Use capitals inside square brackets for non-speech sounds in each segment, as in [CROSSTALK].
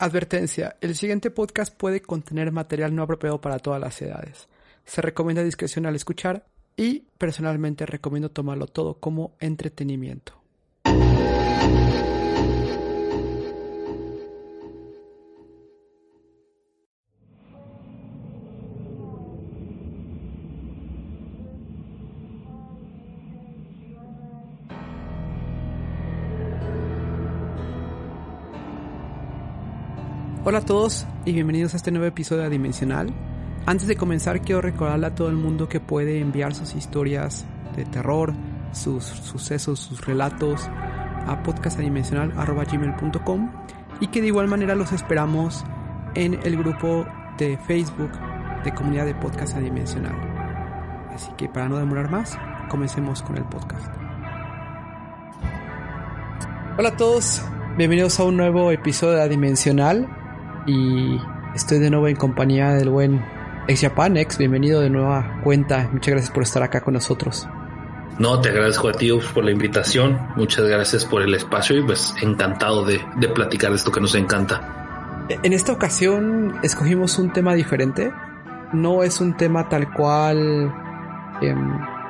Advertencia, el siguiente podcast puede contener material no apropiado para todas las edades. Se recomienda discreción al escuchar y personalmente recomiendo tomarlo todo como entretenimiento. Hola a todos y bienvenidos a este nuevo episodio de Dimensional. Antes de comenzar quiero recordarle a todo el mundo que puede enviar sus historias de terror, sus sucesos, sus relatos a podcastadimensional.com y que de igual manera los esperamos en el grupo de Facebook de comunidad de podcast adimensional. Así que para no demorar más, comencemos con el podcast. Hola a todos, bienvenidos a un nuevo episodio de Adimensional y estoy de nuevo en compañía del buen ex Japan, ex, bienvenido de nueva cuenta, muchas gracias por estar acá con nosotros. No, te agradezco a ti por la invitación, muchas gracias por el espacio y pues encantado de, de platicar de esto que nos encanta. En esta ocasión escogimos un tema diferente, no es un tema tal cual, eh,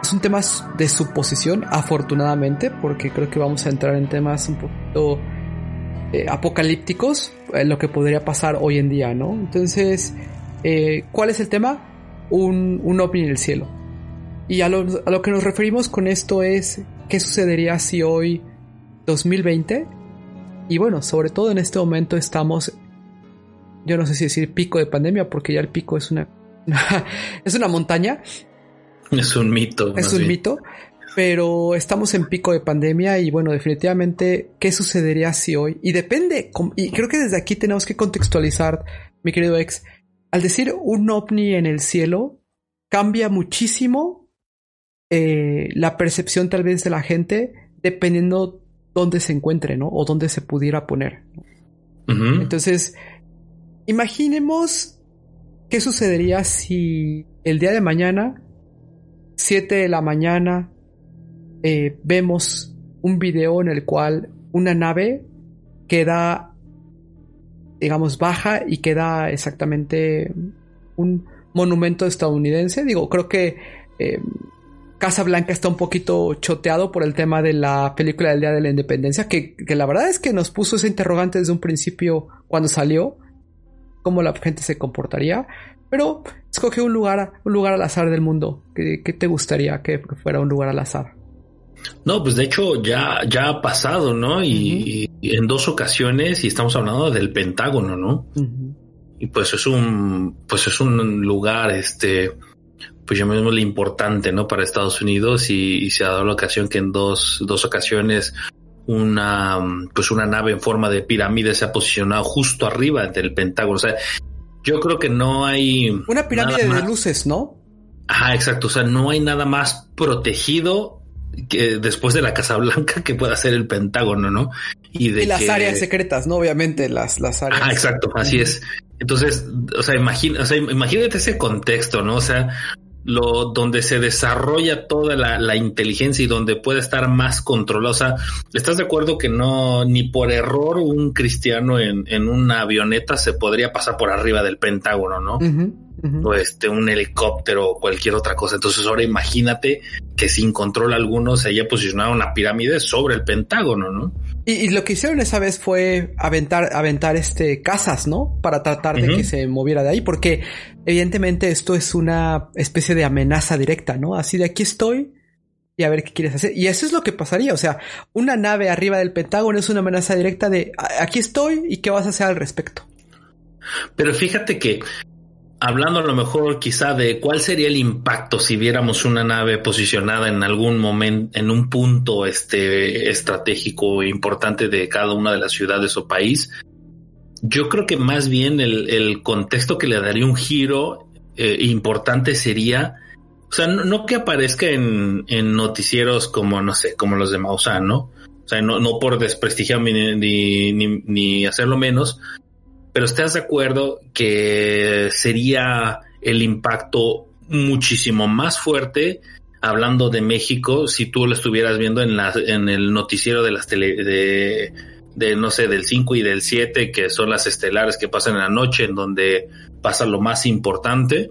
es un tema de suposición, afortunadamente, porque creo que vamos a entrar en temas un poquito eh, apocalípticos, lo que podría pasar hoy en día, ¿no? Entonces, eh, ¿cuál es el tema? Un, un ovni en el cielo. Y a lo, a lo que nos referimos con esto es qué sucedería si hoy, 2020, y bueno, sobre todo en este momento estamos, yo no sé si decir pico de pandemia, porque ya el pico es una, [LAUGHS] es una montaña. Es un mito. Es un bien. mito pero estamos en pico de pandemia y bueno, definitivamente, ¿qué sucedería si hoy? Y depende, y creo que desde aquí tenemos que contextualizar, mi querido ex, al decir un ovni en el cielo, cambia muchísimo eh, la percepción tal vez de la gente dependiendo dónde se encuentre, ¿no? O dónde se pudiera poner. Uh -huh. Entonces, imaginemos qué sucedería si el día de mañana, 7 de la mañana, eh, vemos un video en el cual una nave queda, digamos, baja y queda exactamente un monumento estadounidense. Digo, creo que eh, Casa Blanca está un poquito choteado por el tema de la película del Día de la Independencia, que, que la verdad es que nos puso ese interrogante desde un principio cuando salió, cómo la gente se comportaría. Pero escoge un lugar, un lugar al azar del mundo. ¿Qué, qué te gustaría que fuera un lugar al azar? No, pues de hecho ya, ya ha pasado, ¿no? Y, uh -huh. y, en dos ocasiones, y estamos hablando del Pentágono, ¿no? Uh -huh. Y pues es un, pues es un lugar, este, pues llamémosle importante, ¿no? Para Estados Unidos y, y, se ha dado la ocasión que en dos, dos ocasiones una, pues una nave en forma de pirámide se ha posicionado justo arriba del Pentágono. O sea, yo creo que no hay... Una pirámide de luces, ¿no? Ajá, exacto. O sea, no hay nada más protegido que después de la Casa Blanca que pueda ser el Pentágono, ¿no? Y, de y las que... áreas secretas, ¿no? Obviamente, las, las áreas. Ah, exacto, así es. Entonces, o sea, imagina, o sea, imagínate ese contexto, ¿no? O sea, lo donde se desarrolla toda la, la, inteligencia y donde puede estar más controlado. O sea, ¿estás de acuerdo que no, ni por error un cristiano en, en una avioneta se podría pasar por arriba del Pentágono, ¿no? Uh -huh, uh -huh. O este, un helicóptero o cualquier otra cosa. Entonces ahora imagínate que sin control alguno se haya posicionado una pirámide sobre el Pentágono, ¿no? Y, y, lo que hicieron esa vez fue aventar, aventar este casas, ¿no? Para tratar de uh -huh. que se moviera de ahí, porque evidentemente esto es una especie de amenaza directa, ¿no? Así de aquí estoy y a ver qué quieres hacer. Y eso es lo que pasaría, o sea, una nave arriba del Pentágono es una amenaza directa de aquí estoy y qué vas a hacer al respecto. Pero fíjate que hablando a lo mejor quizá de cuál sería el impacto si viéramos una nave posicionada en algún momento, en un punto este estratégico importante de cada una de las ciudades o país, yo creo que más bien el, el contexto que le daría un giro eh, importante sería, o sea, no, que aparezca en, noticieros como, no sé, como los de Maussan, ¿no? O sea, no, no por desprestigiar ni, ni hacerlo menos, pero estás de acuerdo que sería el impacto muchísimo más fuerte hablando de México si tú lo estuvieras viendo en la en el noticiero de las tele de, no sé, del 5 y del 7, que son las estelares que pasan en la noche, en donde pasa lo más importante,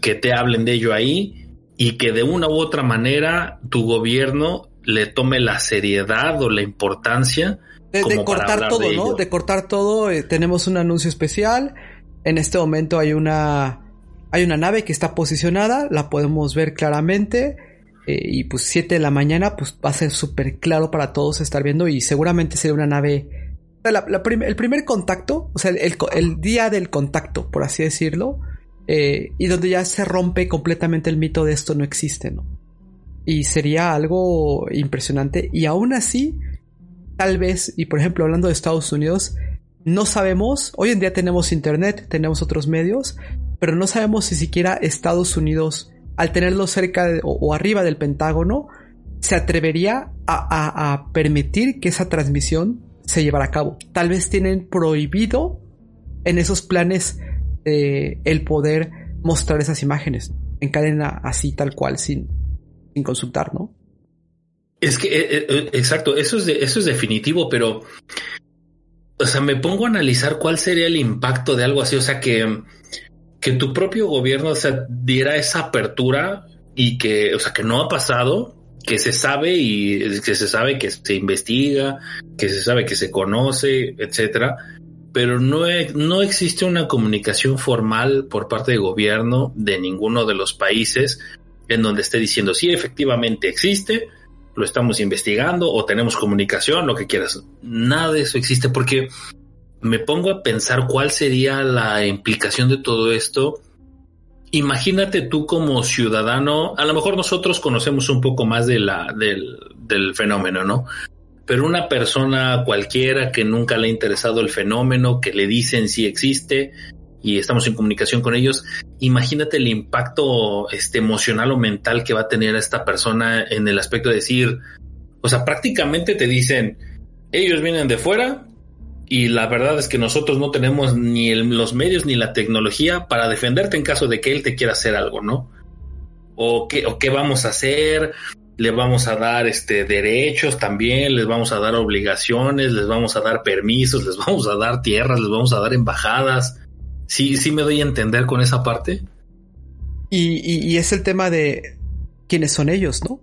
que te hablen de ello ahí y que de una u otra manera tu gobierno le tome la seriedad o la importancia. De, cortar todo, ¿no? De cortar todo. Eh, tenemos un anuncio especial. En este momento hay una. Hay una nave que está posicionada. La podemos ver claramente. Eh, y pues 7 de la mañana, pues va a ser súper claro para todos estar viendo. Y seguramente será una nave. el primer contacto, o sea, el, el, día del contacto, por así decirlo. Eh, y donde ya se rompe completamente el mito de esto no existe, ¿no? Y sería algo impresionante. Y aún así, tal vez, y por ejemplo hablando de Estados Unidos, no sabemos, hoy en día tenemos internet, tenemos otros medios, pero no sabemos si siquiera Estados Unidos, al tenerlo cerca o, arriba del Pentágono, se atrevería a, permitir que esa transmisión se llevara a cabo. Tal vez tienen prohibido en esos planes eh, el poder mostrar esas imágenes en cadena así tal cual, sin, sin consultar, ¿no? Es que, eh, eh, exacto, eso es, eso es definitivo, pero, o sea, me pongo a analizar cuál sería el impacto de algo así, o sea, que, que tu propio gobierno o diera esa apertura y que, o sea, que no ha pasado, que se sabe y que se sabe que se investiga, que se sabe que se conoce, etcétera, pero no, no existe una comunicación formal por parte del gobierno de ninguno de los países en donde esté diciendo, sí, efectivamente existe, lo estamos investigando o tenemos comunicación, lo que quieras. Nada de eso existe porque me pongo a pensar cuál sería la implicación de todo esto. Imagínate tú como ciudadano, a lo mejor nosotros conocemos un poco más de la, del, del fenómeno, ¿no? Pero una persona cualquiera que nunca le ha interesado el fenómeno, que le dicen si existe, y estamos en comunicación con ellos, imagínate el impacto este, emocional o mental que va a tener esta persona en el aspecto de decir, o sea, prácticamente te dicen, ellos vienen de fuera y la verdad es que nosotros no tenemos ni los medios ni la tecnología para defenderte en caso de que él te quiera hacer algo, ¿no? O qué, o qué vamos a hacer, le vamos a dar este derechos también, les vamos a dar obligaciones, les vamos a dar permisos, les vamos a dar tierras, les vamos a dar embajadas sí, sí me doy a entender con esa parte. Y, es el tema de quiénes son ellos, ¿no?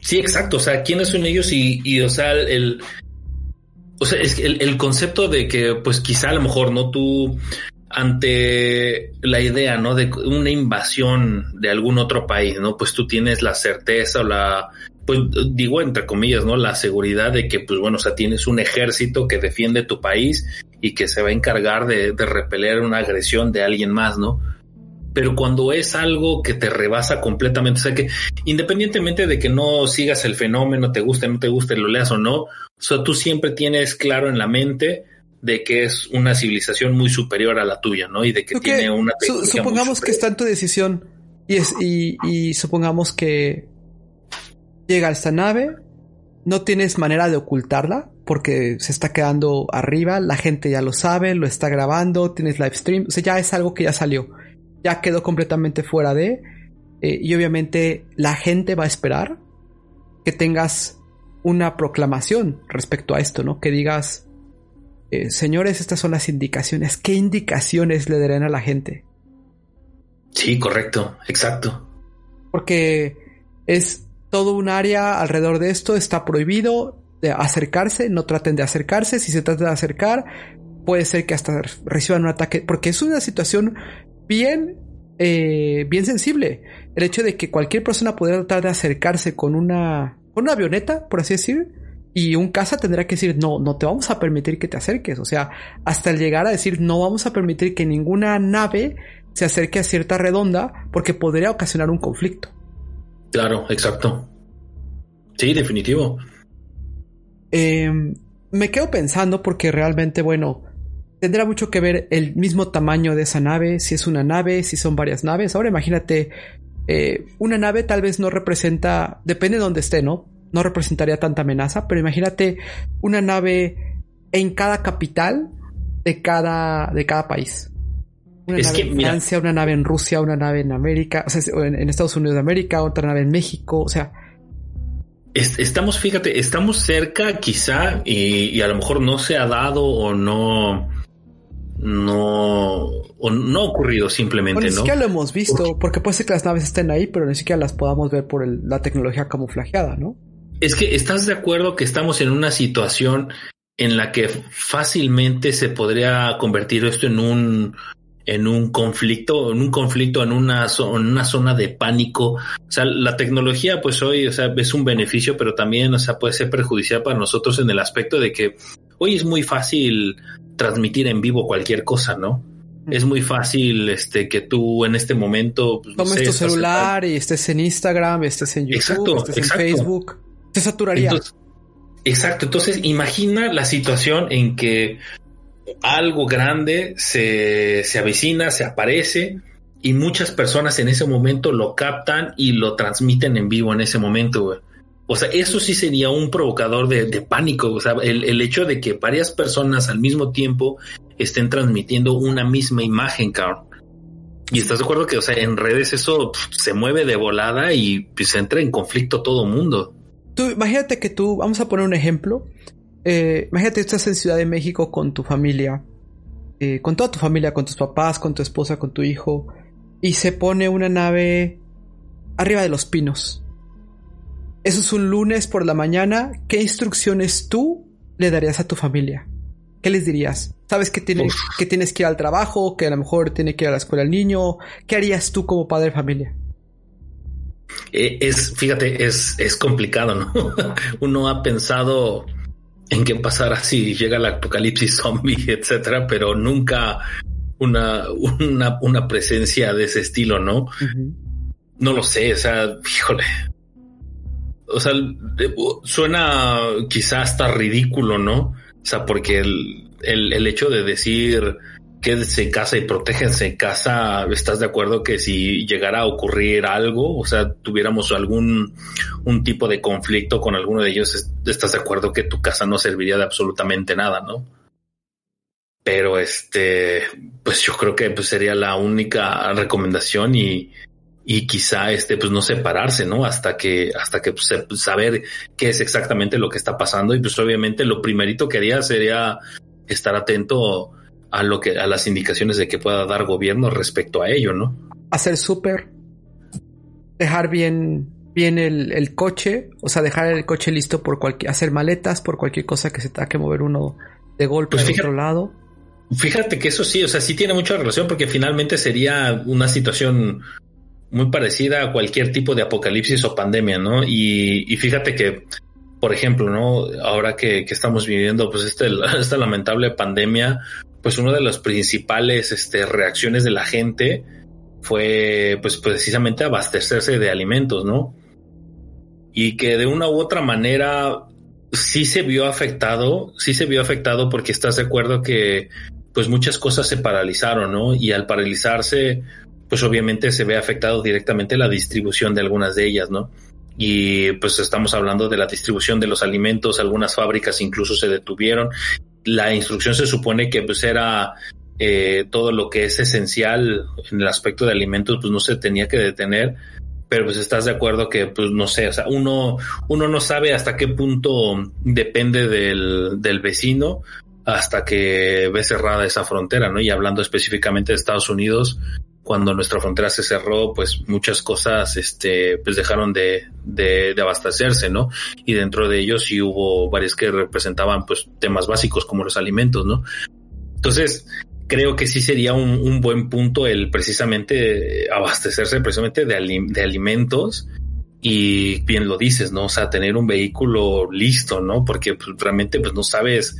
Sí, exacto. O sea, quiénes son ellos y, o sea, el, o sea, es el, el, concepto de que, pues quizá a lo mejor, ¿no? Tú, ante la idea, ¿no? De una invasión de algún otro país, ¿no? Pues tú tienes la certeza o la, pues digo entre comillas, ¿no? La seguridad de que, pues bueno, o sea, tienes un ejército que defiende tu país y que se va a encargar de, repeler una agresión de alguien más, ¿no? Pero cuando es algo que te rebasa completamente, o sea que independientemente de que no sigas el fenómeno, te guste, no te guste, lo leas o no, o sea, tú siempre tienes claro en la mente de que es una civilización muy superior a la tuya, ¿no? Y de que tiene una... supongamos que está en tu decisión y, es, y, y supongamos que llega esta nave, no tienes manera de ocultarla porque se está quedando arriba, la gente ya lo sabe, lo está grabando, tienes live stream, o sea, ya es algo que ya salió, ya quedó completamente fuera de, eh, y obviamente la gente va a esperar que tengas una proclamación respecto a esto, ¿no? Que digas, eh, señores, estas son las indicaciones, ¿qué indicaciones le darán a la gente? Sí, correcto, exacto. Porque es todo un área alrededor de esto está prohibido de acercarse, no traten de acercarse, si se trata de acercar, puede ser que hasta reciban un ataque, porque es una situación bien, eh, bien sensible. El hecho de que cualquier persona pudiera tratar de acercarse con una, con una avioneta, por así decir, y un casa tendrá que decir, no, no te vamos a permitir que te acerques. O sea, hasta el llegar a decir, no vamos a permitir que ninguna nave se acerque a cierta redonda porque podría ocasionar un conflicto. Claro, exacto. Sí, definitivo. Em, me quedo pensando porque realmente, bueno, tendrá mucho que ver el mismo tamaño de esa nave, si es una nave, si son varias naves. Ahora imagínate, eh, una nave tal vez no representa, depende de dónde esté, ¿no? No representaría tanta amenaza, pero imagínate una nave en cada capital de cada, de cada país. Una nave en Francia, una nave en Rusia, una nave en América, o sea, en, Estados Unidos de América, otra nave en México, o sea. estamos, fíjate, estamos cerca quizá y, a lo mejor no se ha dado o no, no, o no ha ocurrido simplemente, ni ¿no? siquiera lo hemos visto, porque puede ser que las naves estén ahí, pero ni siquiera las podamos ver por la tecnología camuflajeada, ¿no? Es que estás de acuerdo que estamos en una situación en la que fácilmente se podría convertir esto en un en un conflicto, en un conflicto, en una, en una zona de pánico. O sea, la tecnología, pues hoy, o sea, es un beneficio, pero también, o sea, puede ser perjudicial para nosotros en el aspecto de que hoy es muy fácil transmitir en vivo cualquier cosa, ¿no? Es muy fácil este que tú en este momento pues, tomes tu celular y estés en Instagram, estés en YouTube, estés en Facebook. Te saturaría. exacto. Entonces, imagina la situación en que algo grande se, se avecina, se aparece y muchas personas en ese momento lo captan y lo transmiten en vivo en ese momento, O sea, eso sí sería un provocador de, pánico. O sea, el, hecho de que varias personas al mismo tiempo estén transmitiendo una misma imagen, cabrón. Y estás de acuerdo que, o sea, en redes eso se mueve de volada y pues entra en conflicto todo mundo. Tú, imagínate que tú, vamos a poner un ejemplo. Eh, imagínate, estás en Ciudad de México con tu familia, eh, con toda tu familia, con tus papás, con tu esposa, con tu hijo, y se pone una nave arriba de los pinos. Eso es un lunes por la mañana. ¿Qué instrucciones tú le darías a tu familia? ¿Qué les dirías? ¿Sabes que, tienes que tienes que ir al trabajo? ¿Que a lo mejor tiene que ir a la escuela el niño? ¿Qué harías tú como padre de familia? Eh, es, fíjate, es, es complicado, ¿no? [LAUGHS] Uno ha pensado en qué pasará si llega el apocalipsis zombie, [LAUGHS] etcétera, pero nunca una, una, una presencia de ese estilo, ¿no? No lo sé, o sea, híjole. O sea, suena quizá hasta ridículo, ¿no? O sea, porque el, el, el hecho de decir quédense en casa y protéjense en casa. ¿Estás de acuerdo que si llegara a ocurrir algo, o sea, tuviéramos algún un tipo de conflicto con alguno de ellos, estás de acuerdo que tu casa no serviría de absolutamente nada, ¿no? Pero este, pues yo creo que pues sería la única recomendación y, y quizá este, pues no separarse, ¿no? Hasta que, hasta que pues, saber qué es exactamente lo que está pasando y pues obviamente lo primerito que haría sería estar atento a lo que a las indicaciones de que pueda dar gobierno respecto a ello, ¿no? Hacer súper, dejar bien bien el, coche, o sea, dejar el coche listo por cualquier hacer maletas por cualquier cosa que se tenga que mover uno de golpe pues otro lado. Fíjate que eso sí, o sea, sí tiene mucha relación porque finalmente sería una situación muy parecida a cualquier tipo de apocalipsis o pandemia, ¿no? Y, fíjate que, por ejemplo, ¿no? Ahora que, estamos viviendo, pues este, [LAUGHS] esta lamentable pandemia, pues una de las principales este, reacciones de la gente fue pues precisamente abastecerse de alimentos, ¿no? Y que de una u otra manera sí se vio afectado, sí se vio afectado porque estás de acuerdo que pues muchas cosas se paralizaron, ¿no? Y al paralizarse, pues obviamente se ve afectado directamente la distribución de algunas de ellas, ¿no? Y pues estamos hablando de la distribución de los alimentos, algunas fábricas incluso se detuvieron la instrucción se supone que pues era eh, todo lo que es esencial en el aspecto de alimentos, pues no se tenía que detener, pero pues estás de acuerdo que pues no sé, o sea, uno, uno no sabe hasta qué punto depende del, del vecino hasta que ve cerrada esa frontera, ¿no? Y hablando específicamente de Estados Unidos, cuando nuestra frontera se cerró, pues muchas cosas, este, pues dejaron de, de, abastecerse, ¿no? Y dentro de ellos sí hubo varios que representaban, pues, temas básicos como los alimentos, ¿no? Entonces, creo que sí sería un, buen punto el precisamente abastecerse precisamente de, de alimentos y bien lo dices, ¿no? O sea, tener un vehículo listo, ¿no? Porque pues, realmente pues no sabes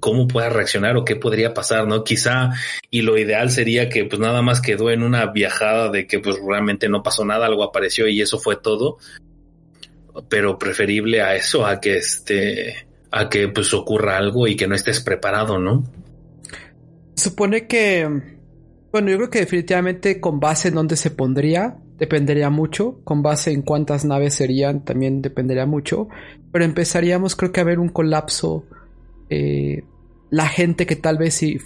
cómo pueda reaccionar o qué podría pasar, ¿no? Quizá, y lo ideal sería que pues nada más quedó en una viajada de que pues realmente no pasó nada, algo apareció y eso fue todo, pero preferible a eso, a que este, a que pues ocurra algo y que no estés preparado, ¿no? Supone que, bueno, yo creo que definitivamente con base en dónde se pondría, dependería mucho, con base en cuántas naves serían, también dependería mucho, pero empezaríamos creo que a ver un colapso eh, la gente que tal vez sí,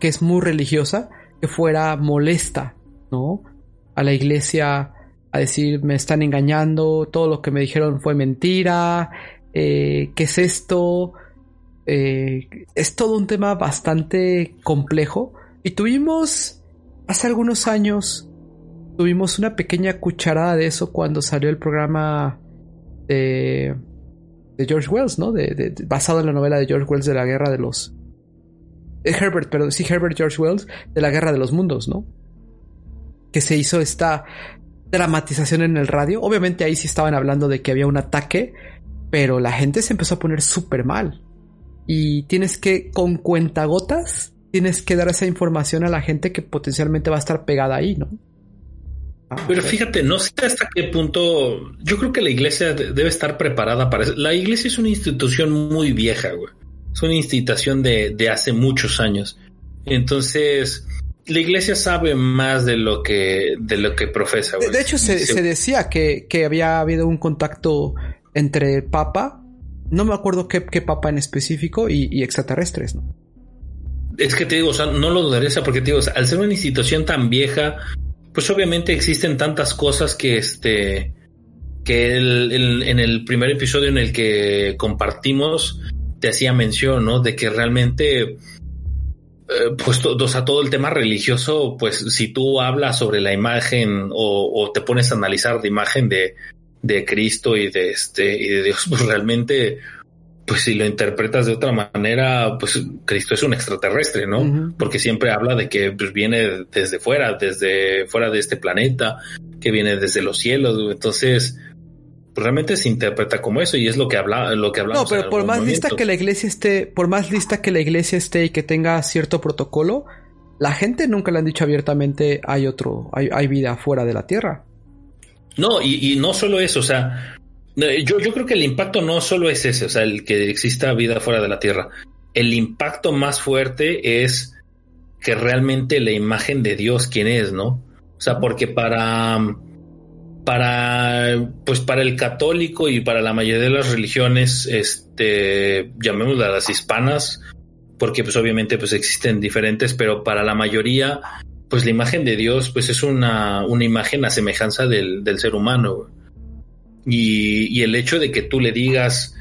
que es muy religiosa, que fuera molesta, ¿no? A la iglesia a decir me están engañando, todo lo que me dijeron fue mentira, eh, ¿qué es esto? Eh, es todo un tema bastante complejo y tuvimos hace algunos años tuvimos una pequeña cucharada de eso cuando salió el programa de, de George Wells, ¿no? De, basado en la novela de George Wells de la Guerra de los... Herbert, perdón, sí, Herbert George Wells de la Guerra de los Mundos, ¿no? Que se hizo esta dramatización en el radio. Obviamente ahí sí estaban hablando de que había un ataque, pero la gente se empezó a poner súper mal. Y tienes que, con cuentagotas, tienes que dar esa información a la gente que potencialmente va a estar pegada ahí, ¿no? Ah, Pero fíjate, no sé hasta qué punto. Yo creo que la iglesia debe estar preparada para eso. La iglesia es una institución muy vieja, güey. Es una institución de, de hace muchos años. Entonces, la iglesia sabe más de lo que, de lo que profesa. Güey. De, hecho, se, se, decía que, que, había habido un contacto entre el Papa, no me acuerdo qué, qué Papa en específico, y, y, extraterrestres, ¿no? Es que te digo, o sea, no lo dudaría porque te digo, o sea, al ser una institución tan vieja, pues obviamente existen tantas cosas que este que el, en el primer episodio en el que compartimos te hacía mención, ¿no? De que realmente eh, pues o sea, todo el tema religioso, pues si tú hablas sobre la imagen o, o te pones a analizar la imagen de, de Cristo y de este y de Dios, pues realmente pues si lo interpretas de otra manera, pues Cristo es un extraterrestre, ¿no? Uh -huh. Porque siempre habla de que pues, viene desde fuera, desde fuera de este planeta, que viene desde los cielos. Entonces, pues, realmente se interpreta como eso y es lo que habla, lo que hablamos. No, pero por más lista que la iglesia esté, por más lista que la iglesia esté y que tenga cierto protocolo, la gente nunca le han dicho abiertamente hay otro, hay, hay vida fuera de la Tierra. No, y, y no solo eso, o sea, yo, yo creo que el impacto no solo es ese, o sea, el que exista vida fuera de la Tierra. El impacto más fuerte es que realmente la imagen de Dios, quién es, ¿no? O sea, porque para, para, pues para el católico y para la mayoría de las religiones, este, llamémoslas las hispanas, porque pues obviamente pues existen diferentes, pero para la mayoría, pues la imagen de Dios, pues es una, una imagen a semejanza del, del ser humano. Y, y, el hecho de que tú le digas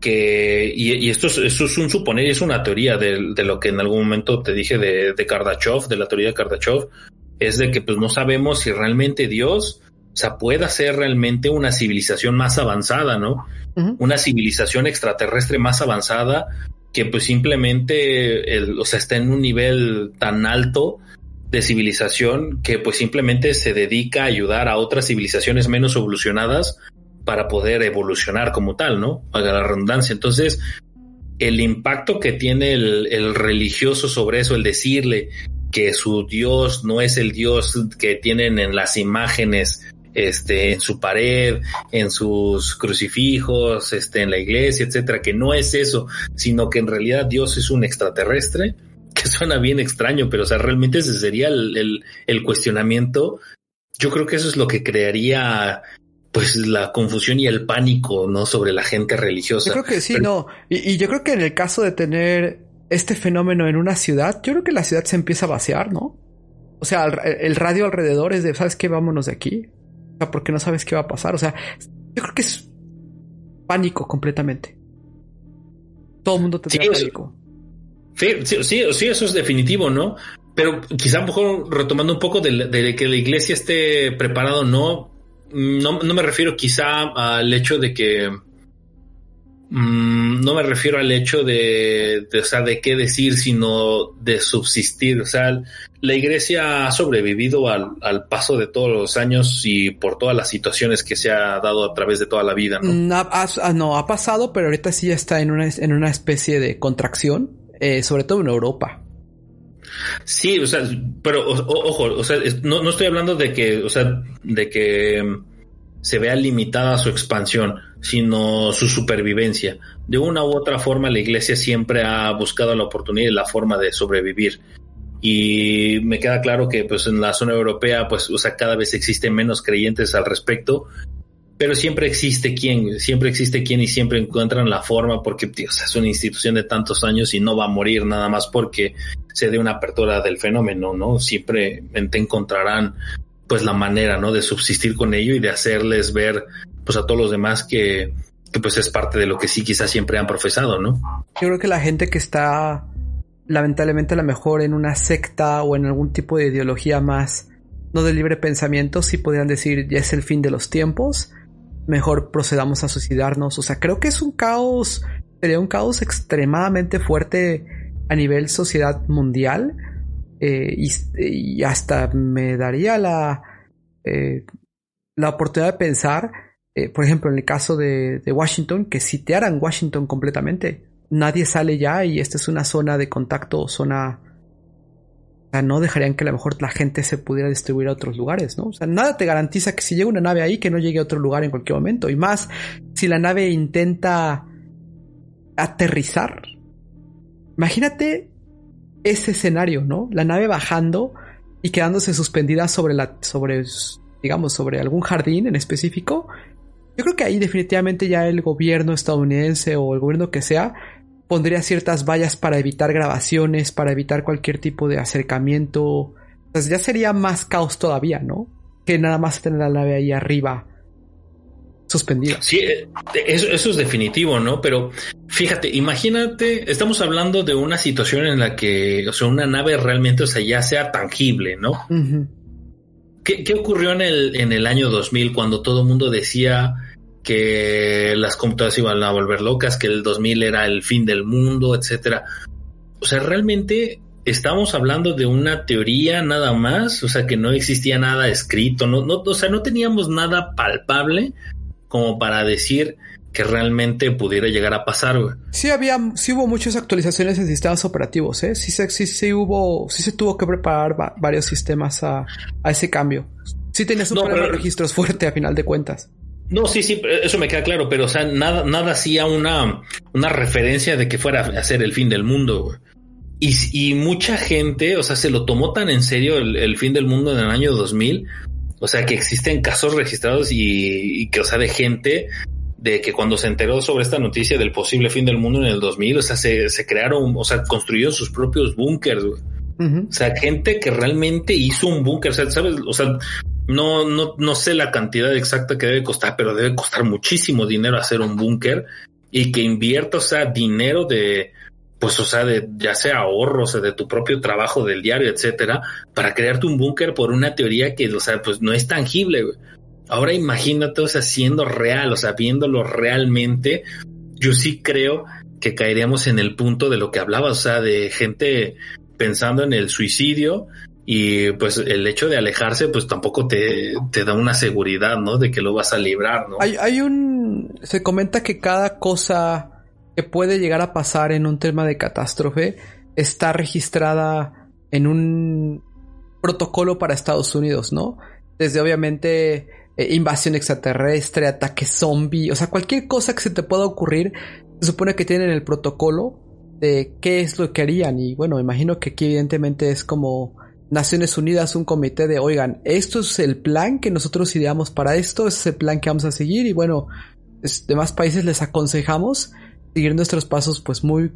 que, y, y esto, es, esto, es, un suponer y es una teoría de, de, lo que en algún momento te dije de, de Kardashev, de la teoría de Kardashev, es de que pues no sabemos si realmente Dios, o sea, pueda ser realmente una civilización más avanzada, ¿no? Uh -huh. Una civilización extraterrestre más avanzada que pues simplemente, el, o sea, está en un nivel tan alto de civilización que pues simplemente se dedica a ayudar a otras civilizaciones menos evolucionadas para poder evolucionar como tal, ¿no? A la redundancia. Entonces, el impacto que tiene el, el, religioso sobre eso, el decirle que su Dios no es el Dios que tienen en las imágenes, este, en su pared, en sus crucifijos, este, en la iglesia, etcétera, que no es eso, sino que en realidad Dios es un extraterrestre, [LAUGHS] que suena bien extraño, pero o sea, realmente ese sería el, el cuestionamiento. Yo creo que eso es lo que crearía pues la confusión y el pánico, ¿no? Sobre la gente religiosa. Yo creo que sí, Pero... no. Y, y, yo creo que en el caso de tener este fenómeno en una ciudad, yo creo que la ciudad se empieza a vaciar, ¿no? O sea, el, el radio alrededor es de, ¿sabes qué? Vámonos de aquí. O sea, porque no sabes qué va a pasar. O sea, yo creo que es pánico completamente. Todo el mundo tendría sí, pánico. Sí, sí, sí, eso es definitivo, ¿no? Pero quizá mejor retomando un poco de, de que la iglesia esté preparado, no, no, no me refiero quizá al hecho de que mmm, no me refiero al hecho de, o sea, de qué decir, sino de subsistir. O sea, la iglesia ha sobrevivido al, al, paso de todos los años y por todas las situaciones que se ha dado a través de toda la vida, ¿no? No, ha, no, ha pasado, pero ahorita sí está en una, en una especie de contracción, eh, sobre todo en Europa. Sí, o sea, pero ojo, o sea, no, no, estoy hablando de que, o sea, de que se vea limitada su expansión, sino su supervivencia. De una u otra forma, la iglesia siempre ha buscado la oportunidad y la forma de sobrevivir. Y me queda claro que, pues, en la zona europea, pues, o sea, cada vez existen menos creyentes al respecto, pero siempre existe quien, siempre existe quien y siempre encuentran la forma porque tío, es una institución de tantos años y no va a morir nada más porque se dé una apertura del fenómeno, ¿no? Siempre encontrarán pues la manera, ¿no? De subsistir con ello y de hacerles ver, pues a todos los demás que, que pues es parte de lo que sí quizás siempre han profesado, ¿no? Yo creo que la gente que está lamentablemente a lo mejor en una secta o en algún tipo de ideología más no de libre pensamiento, sí podrían decir ya es el fin de los tiempos, mejor procedamos a suicidarnos. O sea, creo que es un caos, sería un caos extremadamente fuerte a nivel sociedad mundial eh, y, hasta me daría la, eh, la oportunidad de pensar, eh, por ejemplo, en el caso de, Washington, que sitiaran Washington completamente. Nadie sale ya y esta es una zona de contacto, zona... O sea, no dejarían que a lo mejor la gente se pudiera distribuir a otros lugares, ¿no? O sea, nada te garantiza que si llega una nave ahí, que no llegue a otro lugar en cualquier momento. Y más, si la nave intenta aterrizar. Imagínate ese escenario, ¿no? La nave bajando y quedándose suspendida sobre la, sobre, digamos, sobre algún jardín en específico. Yo creo que ahí definitivamente ya el gobierno estadounidense o el gobierno que sea pondría ciertas vallas para evitar grabaciones, para evitar cualquier tipo de acercamiento. Entonces ya sería más caos todavía, ¿no? Que nada más tener la nave ahí arriba suspendida. Sí, eh, eso, eso, es definitivo, ¿no? Pero fíjate, imagínate, estamos hablando de una situación en la que, o sea, una nave realmente, o sea, ya sea tangible, ¿no? ¿Qué, ¿Qué, ocurrió en el, en el año 2000 cuando todo el mundo decía que las computadoras iban a volver locas, que el 2000 era el fin del mundo, etcétera? O sea, realmente estamos hablando de una teoría nada más, o sea, que no existía nada escrito, no, no, o sea, no teníamos nada palpable como para decir que realmente pudiera llegar a pasar. Sí había, sí hubo muchas actualizaciones en sistemas operativos, ¿eh? Sí, sí, sí hubo, sí se tuvo que preparar varios sistemas a, a, ese cambio. Sí tenías un no, problema de registros fuerte a final de cuentas. No, sí, sí, eso me queda claro, pero o sea, nada, nada hacía una, una referencia de que fuera a ser el fin del mundo. Y, y, mucha gente, o sea, se lo tomó tan en serio el, el fin del mundo en el año 2000 o sea, que existen casos registrados y, que, o sea, de gente de que cuando se enteró sobre esta noticia del posible fin del mundo en el 2000, o sea, se, se crearon, o sea, construyeron sus propios búnkers, O sea, gente que realmente hizo un búnker, o sea, ¿sabes? O sea, no, no, no sé la cantidad exacta que debe costar, pero debe costar muchísimo dinero hacer un búnker y que invierta, o sea, dinero de, pues, o sea, de ya sea ahorros, o de tu propio trabajo del diario, etcétera, para crearte un búnker por una teoría que, o sea, pues no es tangible. Ahora imagínate, o sea, siendo real, o sea, viéndolo realmente, yo sí creo que caeríamos en el punto de lo que hablaba, o sea, de gente pensando en el suicidio y pues el hecho de alejarse pues tampoco te, te da una seguridad, ¿no? De que lo vas a librar, ¿no? Hay, hay un... se comenta que cada cosa que puede llegar a pasar en un tema de catástrofe está registrada en un protocolo para Estados Unidos, ¿no? Desde obviamente eh, invasión extraterrestre, ataque zombie, o sea, cualquier cosa que se te pueda ocurrir, se supone que tienen el protocolo de qué es lo que harían. Y bueno, imagino que aquí evidentemente es como Naciones Unidas, un comité de, oigan, esto es el plan que nosotros ideamos para esto, es el plan que vamos a seguir y bueno, demás países les aconsejamos seguir nuestros pasos pues muy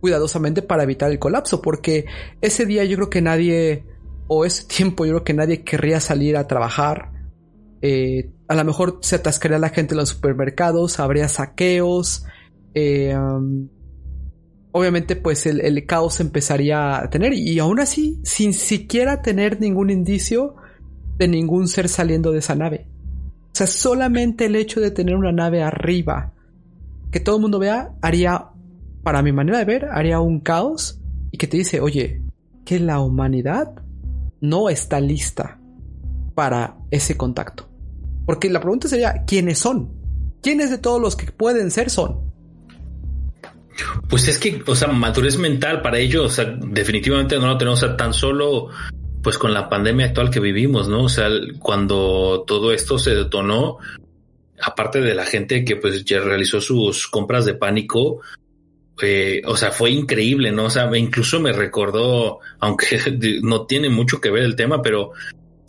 cuidadosamente para evitar el colapso, porque ese día yo creo que nadie, o ese [LAUGHS] tiempo yo creo que nadie querría salir a trabajar. Eh, a lo mejor se atascaría la gente en los supermercados, habría saqueos. Eh, obviamente pues el, caos empezaría a tener y aún así sin siquiera tener ningún indicio de ningún ser saliendo de esa nave. O sea, solamente el hecho de tener una nave arriba que todo el mundo vea haría, para mi manera de ver, haría un caos y que te dice, oye, que la humanidad no está lista para ese contacto. Porque la pregunta sería, ¿quiénes son? ¿Quiénes de todos los que pueden ser son? Pues es que, o sea, madurez mental para ello, o sea, definitivamente no lo tenemos, tan solo pues con la pandemia actual que vivimos, ¿no? O sea, cuando todo esto se detonó, aparte de la gente que pues ya realizó sus compras de pánico, eh, o sea, fue increíble, ¿no? O sea, incluso me recordó, aunque [LAUGHS] no tiene mucho que ver el tema, pero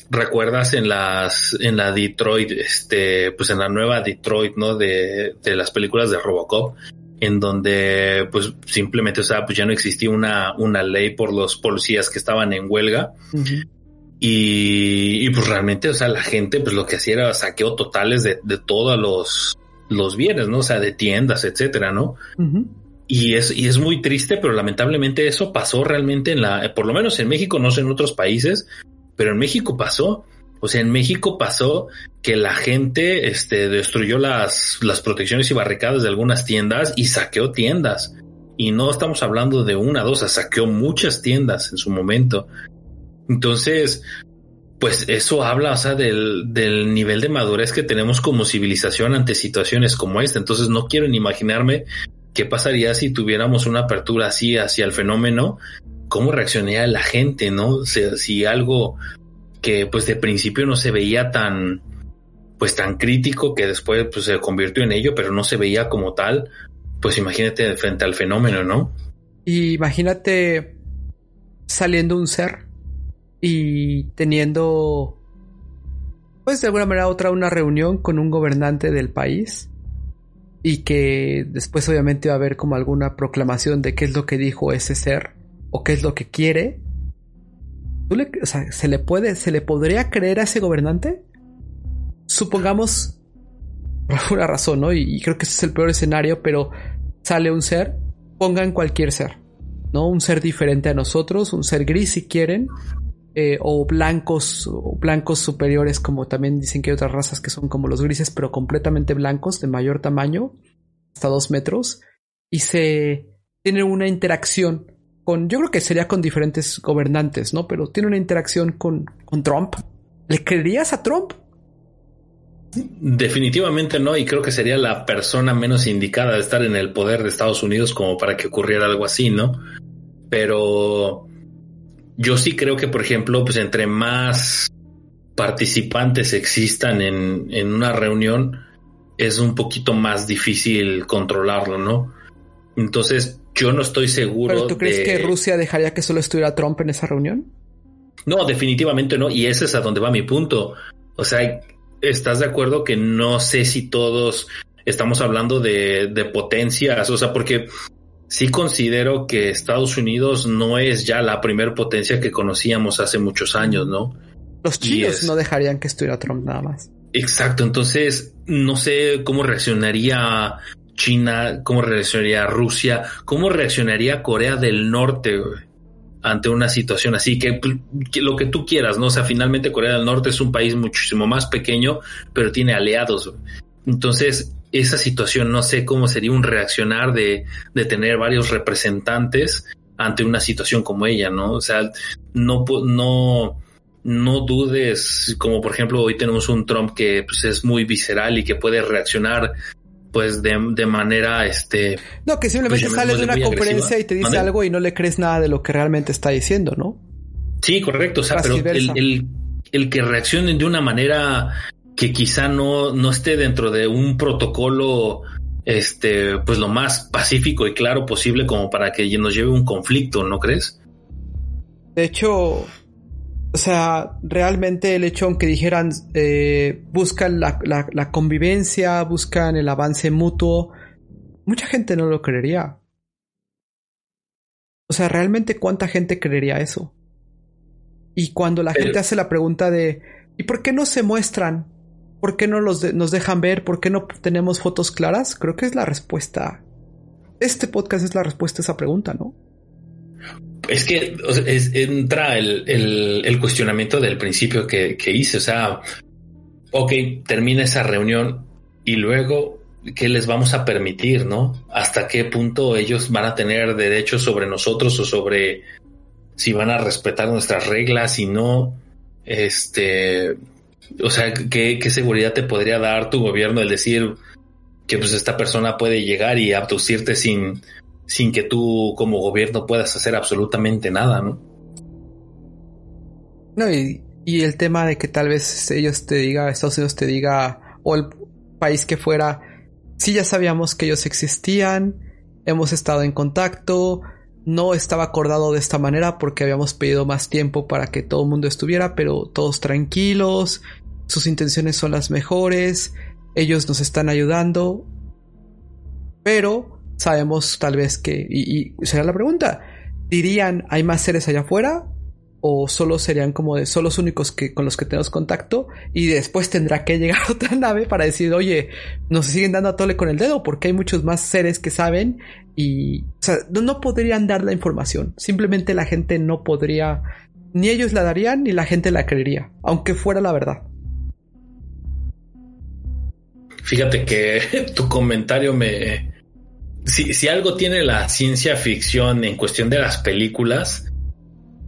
recuerdas en las, en la Detroit, este, pues en la nueva Detroit, ¿no? De, de las películas de Robocop, en donde pues simplemente, o sea, pues ya no existía una, una ley por los policías que estaban en huelga Y, pues realmente, o sea, la gente pues lo que hacía era saqueo totales de, de todos los, los bienes, ¿no? O sea, de tiendas, etcétera, ¿no? Y es, y es muy triste, pero lamentablemente eso pasó realmente en la, por lo menos en México, no sé en otros países, pero en México pasó. O sea, en México pasó que la gente este, destruyó las, las protecciones y barricadas de algunas tiendas y saqueó tiendas. Y no estamos hablando de una, dos, saqueó muchas tiendas en su momento. Entonces, pues eso habla, o sea, del, del nivel de madurez que tenemos como civilización ante situaciones como esta. Entonces no quiero ni imaginarme qué pasaría si tuviéramos una apertura así hacia el fenómeno, cómo reaccionaría la gente, ¿no? si algo que pues de principio no se veía tan, pues tan crítico que después pues se convirtió en ello, pero no se veía como tal, pues imagínate frente al fenómeno, ¿no? imagínate saliendo un ser y teniendo, pues de alguna manera otra, una reunión con un gobernante del país y que después obviamente va a haber como alguna proclamación de qué es lo que dijo ese ser o qué es lo que quiere. ¿Se le puede, se le podría creer a ese gobernante? Supongamos, por alguna razón, ¿no? Y, creo que ese es el peor escenario, pero sale un ser, pongan cualquier ser, ¿no? Un ser diferente a nosotros, un ser gris si quieren, eh, o blancos, o blancos superiores, como también dicen que hay otras razas que son como los grises, pero completamente blancos, de mayor tamaño, hasta dos metros, y se tiene una interacción con, yo creo que sería con diferentes gobernantes, ¿no? Pero tiene una interacción con, con Trump. ¿Le creerías a Trump? Definitivamente no, y creo que sería la persona menos indicada de estar en el poder de Estados Unidos como para que ocurriera algo así, ¿no? Pero yo sí creo que, por ejemplo, pues entre más participantes existan en, en una reunión, es un poquito más difícil controlarlo, ¿no? Entonces, yo no estoy seguro. ¿Pero tú crees que Rusia dejaría que solo estuviera Trump en esa reunión? No, definitivamente no. Y ese es a donde va mi punto. O sea, ¿estás de acuerdo que no sé si todos estamos hablando de, de potencias? O sea, porque sí considero que Estados Unidos no es ya la primer potencia que conocíamos hace muchos años, ¿no? Los chinos no dejarían que estuviera Trump nada más. Exacto, entonces no sé cómo reaccionaría China, cómo reaccionaría Rusia, cómo reaccionaría Corea del Norte ante una situación así, que, que, lo que tú quieras, ¿no? O sea, finalmente Corea del Norte es un país muchísimo más pequeño, pero tiene aliados. Entonces, esa situación, no sé cómo sería un reaccionar de, de tener varios representantes ante una situación como ella, ¿no? O sea, no, no, no dudes, como por ejemplo hoy tenemos un Trump que pues, es muy visceral y que puede reaccionar pues de, de manera este no que simplemente pues, sale de una conferencia y te dice algo y no le crees nada de lo que realmente está diciendo no sí correcto o sea pero el, el, el, que reaccionen de una manera que quizá no, no esté dentro de un protocolo este, pues lo más pacífico y claro posible como para que nos lleve un conflicto, ¿no crees? De hecho, o sea, realmente el hecho, aunque dijeran, eh, buscan la, la, la, convivencia, buscan el avance mutuo, mucha gente no lo creería. O sea, realmente cuánta gente creería eso. Y cuando la gente hace la pregunta de, ¿y por qué no se muestran? ¿Por qué no los nos dejan ver? ¿Por qué no tenemos fotos claras? Creo que es la respuesta. Este podcast es la respuesta a esa pregunta, ¿no? Es que entra el, cuestionamiento del principio que, que hice. O sea, ok, termina esa reunión y luego, ¿qué les vamos a permitir, no? ¿Hasta qué punto ellos van a tener derechos sobre nosotros o sobre si van a respetar nuestras reglas y no? Este, o sea, ¿qué, seguridad te podría dar tu gobierno el decir que pues esta persona puede llegar y abducirte sin, sin que tú como gobierno puedas hacer absolutamente nada, ¿no? No, y, el tema de que tal vez ellos te diga, Estados Unidos te diga, o el país que fuera, sí ya sabíamos que ellos existían, hemos estado en contacto, no estaba acordado de esta manera porque habíamos pedido más tiempo para que todo el mundo estuviera, pero todos tranquilos, sus intenciones son las mejores, ellos nos están ayudando, pero sabemos tal vez que, y, será la pregunta, ¿dirían hay más seres allá afuera? o solo serían como de son los únicos que con los que tenemos contacto y después tendrá que llegar [LAUGHS] otra nave para decir oye nos siguen dando a tole con el dedo porque hay muchos más seres que saben y o sea no, podrían dar la información. Simplemente la gente no podría ni ellos la darían ni la gente la creería aunque fuera la verdad. Fíjate que [LAUGHS] tu comentario me si, si algo tiene la ciencia ficción en cuestión de las películas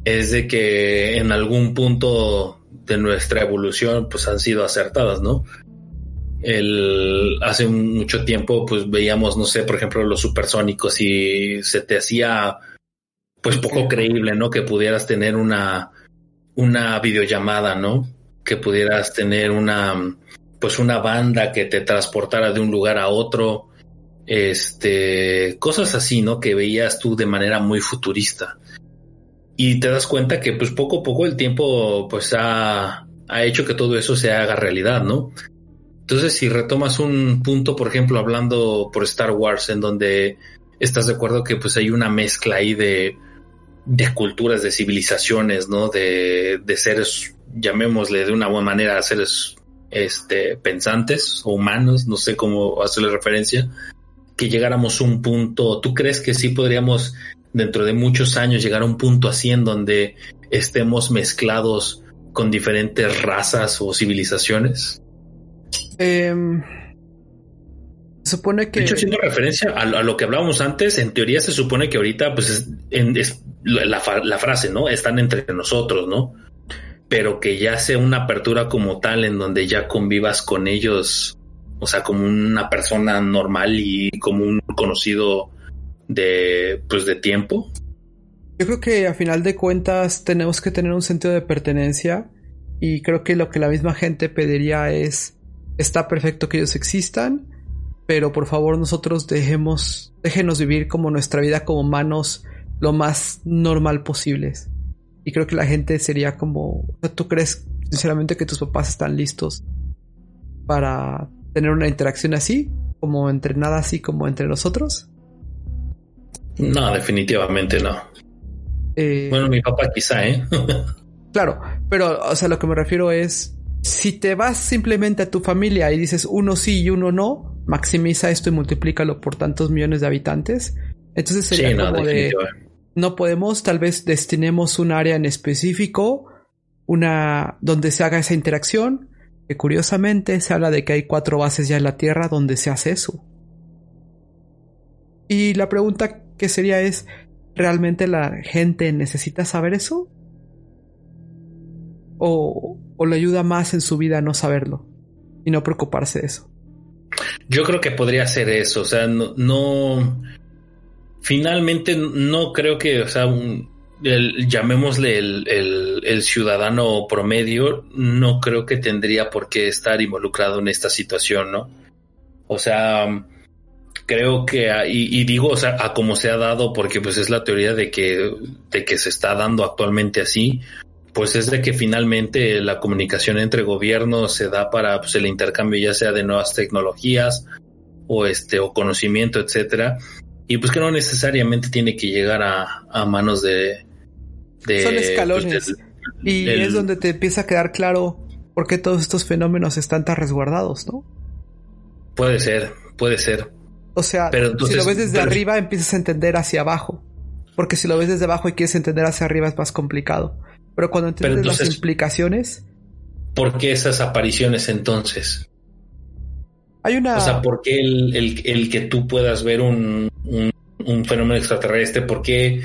es de que en algún punto de nuestra evolución pues han sido acertadas, ¿no? El, hace mucho tiempo pues veíamos, no sé, por ejemplo, los supersónicos y se te hacía pues poco creíble, ¿no? Que pudieras tener una, una videollamada, ¿no? Que pudieras tener una, pues una banda que te transportara de un lugar a otro, este, cosas así, ¿no? Que veías tú de manera muy futurista y te das cuenta que pues poco a poco el tiempo pues ha, ha hecho que todo eso se haga realidad, ¿no? Entonces si retomas un punto, por ejemplo, hablando por Star Wars, en donde estás de acuerdo que pues hay una mezcla ahí de, de culturas, de civilizaciones, ¿no? De, de seres, llamémosle de una buena manera, seres este, pensantes o humanos, no sé cómo hacerle referencia, que llegáramos a un punto, ¿tú crees que sí podríamos dentro de muchos años llegar a un punto así en donde estemos mezclados con diferentes razas o civilizaciones? Em, se supone que... De hecho, haciendo referencia a, lo que hablábamos antes, en teoría se supone que ahorita, pues, es, la, la, frase, ¿no? Están entre nosotros, ¿no? Pero que ya sea una apertura como tal en donde ya convivas con ellos, o sea, como una persona normal y como un conocido de, pues, de tiempo. Yo creo que a final de cuentas tenemos que tener un sentido de pertenencia y creo que lo que la misma gente pediría es, está perfecto que ellos existan, pero por favor nosotros dejemos, déjenos vivir como nuestra vida como humanos lo más normal posibles. Y creo que la gente sería como, ¿tú crees sinceramente que tus papás están listos para tener una interacción así, como entre nada así como entre nosotros? No, definitivamente no. Eh, bueno, mi papá quizá, ¿eh? [LAUGHS] claro, pero, o sea, lo que me refiero es, si te vas simplemente a tu familia y dices uno sí y uno no, maximiza esto y multiplícalo por tantos millones de habitantes. Entonces sería como de, no podemos, tal vez destinemos un área en específico, una donde se haga esa interacción, que curiosamente se habla de que hay cuatro bases ya en la Tierra donde se hace eso. Y la pregunta que sería es, ¿realmente la gente necesita saber eso? ¿O, o le ayuda más en su vida no saberlo y no preocuparse de eso? Yo creo que podría ser eso, o sea, no, finalmente no creo que, o sea, llamémosle el, el, el, ciudadano promedio, no creo que tendría por qué estar involucrado en esta situación, ¿no? O sea, creo que, y, y, digo, o sea, a como se ha dado, porque pues es la teoría de que, de que se está dando actualmente así, pues es de que finalmente la comunicación entre gobiernos se da para pues, el intercambio ya sea de nuevas tecnologías o este o conocimiento, etcétera, y pues que no necesariamente tiene que llegar a, a manos de, de son pues, escalones y es donde te empieza a quedar claro por qué todos estos fenómenos están tan resguardados, ¿no? Puede ser, puede ser. O sea, si lo ves desde arriba empiezas a entender hacia abajo. Porque si lo ves desde abajo y quieres entender hacia arriba es más complicado. Pero cuando entiendes las implicaciones... ¿Por qué esas apariciones entonces? Hay una... O sea, ¿por qué el, que tú puedas ver un, un, fenómeno extraterrestre? ¿Por qué,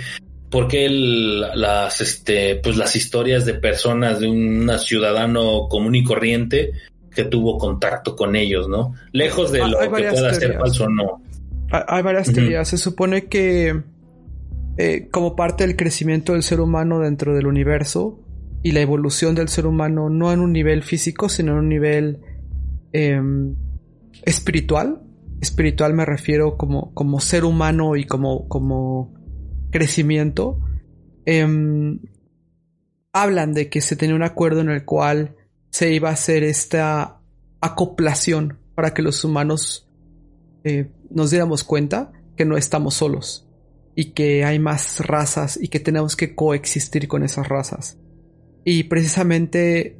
por qué las, este, pues las historias de personas, de un ciudadano común y corriente, que tuvo contacto con ellos, ¿no? Lejos de lo que pueda ser falso o no. Hay varias teorías. Se supone que eh, como parte del crecimiento del ser humano dentro del universo y la evolución del ser humano no en un nivel físico, sino en un nivel em, espiritual. Espiritual me refiero como, como ser humano y como, como crecimiento. Em, hablan de que se tenía un acuerdo en el cual se iba a hacer esta acoplación para que los humanos eh, nos diéramos cuenta que no estamos solos. y que hay más razas y que tenemos que coexistir con esas razas. Y precisamente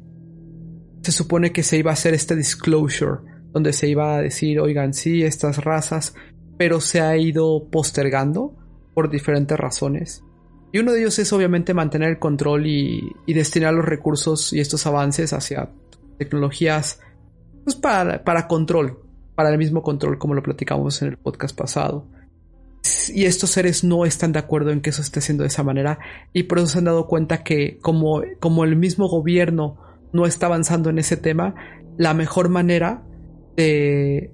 se supone que se iba a hacer este disclosure, donde se iba a decir, oigan, sí, estas razas, pero se ha ido postergando por diferentes razones. Y uno de ellos es obviamente mantener el control y, destinar los recursos y estos avances hacia tecnologías pues para, para control, para el mismo control como lo platicamos en el podcast pasado. Y estos seres no están de acuerdo en que eso esté siendo de esa manera y por eso se han dado cuenta que como, como el mismo gobierno no está avanzando en ese tema, la mejor manera de,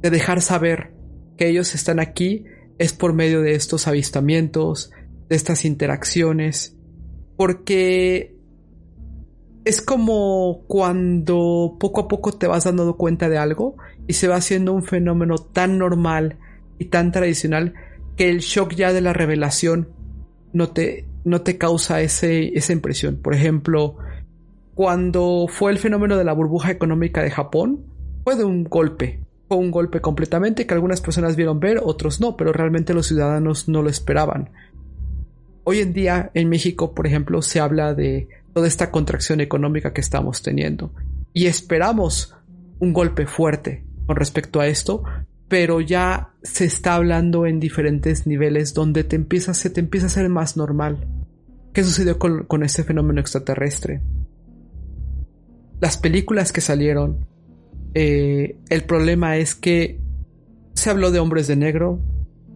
de dejar saber que ellos están aquí es por medio de estos avistamientos, de estas interacciones, porque es como cuando poco a poco te vas dando cuenta de algo y se va haciendo un fenómeno tan normal y tan tradicional que el shock ya de la revelación no te, no te causa ese, esa impresión. Por ejemplo, cuando fue el fenómeno de la burbuja económica de Japón, fue de un golpe. Fue un golpe completamente que algunas personas vieron ver, otros no, pero realmente los ciudadanos no lo esperaban. Hoy en día en México, por ejemplo, se habla de toda esta contracción económica que estamos teniendo y esperamos un golpe fuerte con respecto a esto, pero ya se está hablando en diferentes niveles donde te empieza, se te empieza a ser más normal. ¿Qué sucedió con, con este fenómeno extraterrestre? Las películas que salieron, eh, el problema es que se habló de hombres de negro,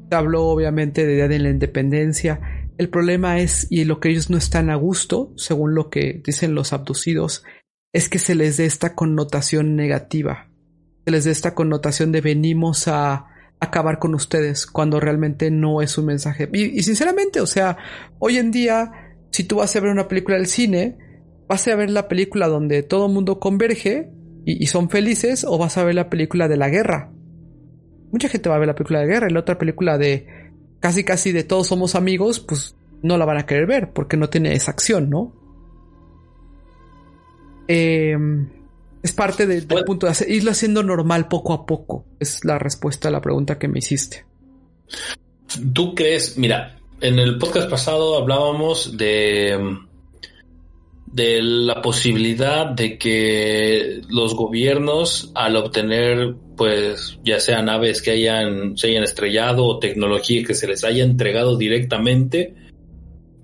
se habló obviamente de Día de la Independencia, el problema es, y lo que ellos no están a gusto, según lo que dicen los abducidos, es que se les dé esta connotación negativa. Se les dé esta connotación de venimos a acabar con ustedes, cuando realmente no es un mensaje. Y, sinceramente, o sea, hoy en día, si tú vas a ver una película del cine, vas a ver la película donde todo mundo converge y, y, son felices, o vas a ver la película de la guerra. Mucha gente va a ver la película de guerra y la otra película de casi casi de todos somos amigos, pues no la van a querer ver porque no tiene esa acción, ¿no? Em, es parte del punto de hacer, irlo haciendo normal poco a poco. Es la respuesta a la pregunta que me hiciste. ¿Tú crees? Mira, en el podcast pasado hablábamos de de la posibilidad de que los gobiernos al obtener pues ya sea naves que hayan se hayan estrellado o tecnología que se les haya entregado directamente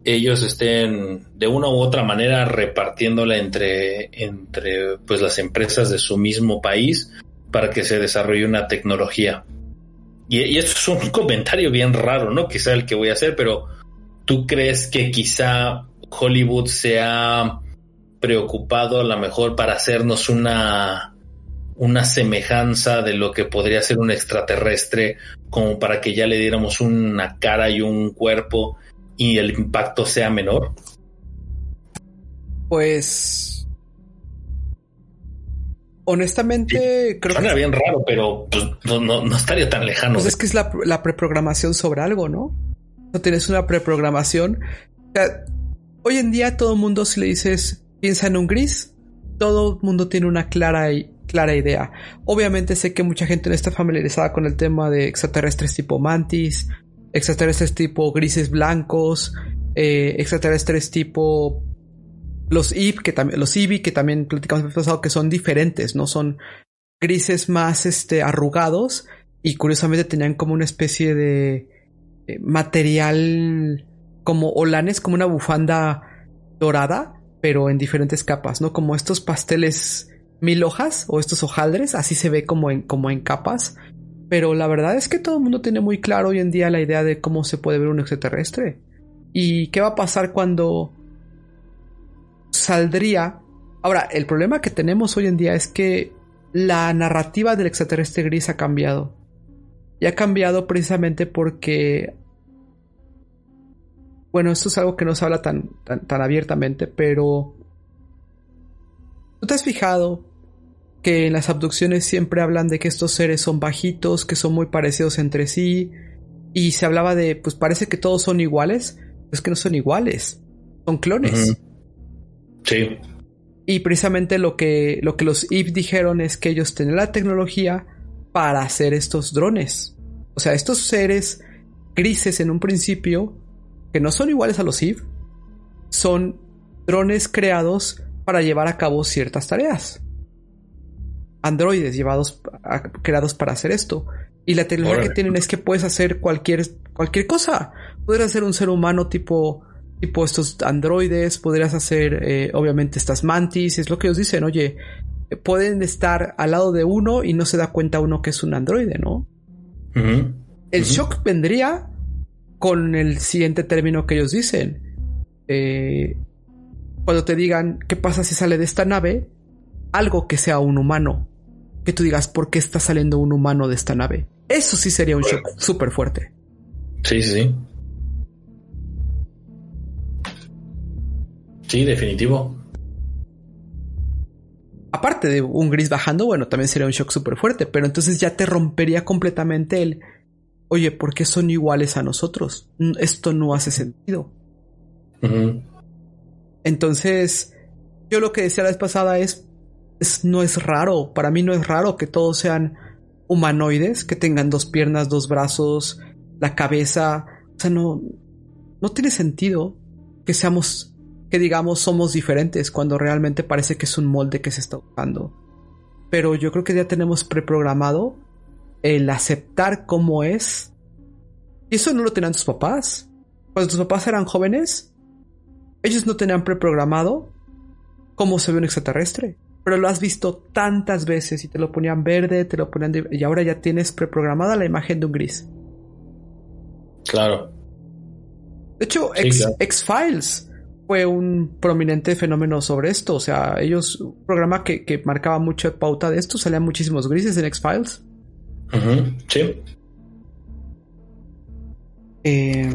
ellos estén de una u otra manera repartiéndola entre entre pues las empresas de su mismo país para que se desarrolle una tecnología. Y, y esto es un [LAUGHS] comentario bien raro no quizá el que voy a hacer pero tú crees que quizá Hollywood se ha preocupado a lo mejor para hacernos una, una semejanza de lo que podría ser un extraterrestre, como para que ya le diéramos una cara y un cuerpo y el impacto sea menor? Pues. Honestamente, creo que. bien raro, pero pues, no, estaría tan lejano. Pues es que es la, la preprogramación sobre algo, ¿no? No tienes una preprogramación. Hoy en día todo el mundo si le dices piensa en un gris, todo el mundo tiene una clara, clara idea. Obviamente sé que mucha gente no está familiarizada con el tema de extraterrestres tipo mantis, extraterrestres tipo grises blancos, eh, extraterrestres tipo los IB, que también, los IBI, que también platicamos en el pasado, que son diferentes, ¿no? Son grises más este, arrugados y curiosamente tenían como una especie de eh, material como olanes, como una bufanda dorada pero en diferentes capas, ¿no? Como estos pasteles mil hojas o estos hojaldres, así se ve como en, como en capas. Pero la verdad es que todo el mundo tiene muy claro hoy en día la idea de cómo se puede ver un extraterrestre. ¿Y qué va a pasar cuando saldría? Ahora, el problema que tenemos hoy en día es que la narrativa del extraterrestre gris ha cambiado. Y ha cambiado precisamente porque bueno, esto es algo que no se habla tan, tan, abiertamente, pero ¿tú te has fijado que en las abducciones siempre hablan de que estos seres son bajitos, que son muy parecidos entre sí, y se hablaba de, pues parece que todos son iguales, es que no son iguales, son clones. Sí. Y precisamente lo que, lo que los Eve dijeron es que ellos tienen la tecnología para hacer estos drones. O sea, estos seres grises en un principio, que no son iguales a los Eve, son drones creados para llevar a cabo ciertas tareas. Androides llevados creados para hacer esto. Y la tecnología que tienen es que puedes hacer cualquier, cualquier cosa. Podrías hacer un ser humano tipo, tipo estos androides, podrías hacer eh, obviamente estas mantis, es lo que ellos dicen, oye, pueden estar al lado de uno y no se da cuenta uno que es un androide, ¿no? El shock vendría con el siguiente término que ellos dicen. Eh, cuando te digan, ¿qué pasa si sale de esta nave? Algo que sea un humano. Que tú digas, ¿por qué está saliendo un humano de esta nave? Eso sí sería un shock súper fuerte. Sí, sí, sí. Sí, definitivo. Aparte de un gris bajando, bueno, también sería un shock súper fuerte, pero entonces ya te rompería completamente el, oye, ¿por qué son iguales a nosotros? Esto no hace sentido. Entonces, yo lo que decía la vez pasada es, no es raro, para mí no es raro que todos sean humanoides, que tengan dos piernas, dos brazos, la cabeza, o sea, no, no tiene sentido que seamos, que digamos somos diferentes cuando realmente parece que es un molde que se está usando. Pero yo creo que ya tenemos preprogramado el aceptar cómo es. Y eso no lo tenían tus papás. Cuando tus papás eran jóvenes, ellos no tenían preprogramado cómo se ve un extraterrestre. Pero lo has visto tantas veces y te lo ponían verde, te lo ponían... y ahora ya tienes preprogramada la imagen de un gris. Claro. De hecho, X-Files fue un prominente fenómeno sobre esto. O sea, ellos, un programa que, que marcaba mucho pauta de esto, salían muchísimos grises en X-Files. Sí. Eh,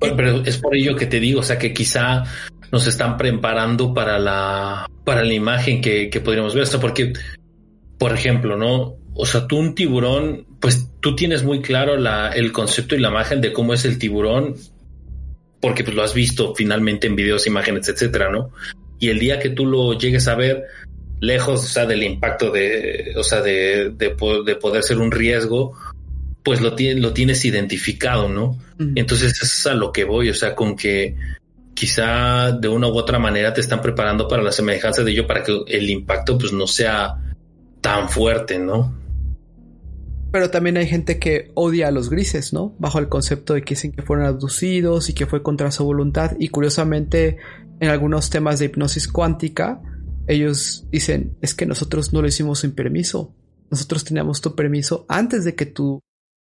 pero es por ello que te digo, o sea, que quizá nos están preparando para la, para la imagen que, que podríamos ver. O sea, porque, por ejemplo, ¿no? O sea, tú un tiburón, pues tú tienes muy claro la, el concepto y la imagen de cómo es el tiburón, porque pues lo has visto finalmente en videos, imágenes, etcétera, ¿no? Y el día que tú lo llegues a ver, lejos, o sea, del impacto de, o sea, de, de, de poder ser un riesgo, pues lo, lo tienes identificado, ¿no? Entonces eso es a lo que voy, o sea, con que quizá de una u otra manera te están preparando para la semejanza de ello para que el impacto pues no sea tan fuerte, ¿no? Pero también hay gente que odia a los grises, ¿no? Bajo el concepto de que dicen que fueron abducidos y que fue contra su voluntad. Y curiosamente, en algunos temas de hipnosis cuántica, ellos dicen, es que nosotros no lo hicimos sin permiso. Nosotros teníamos tu permiso antes de que tu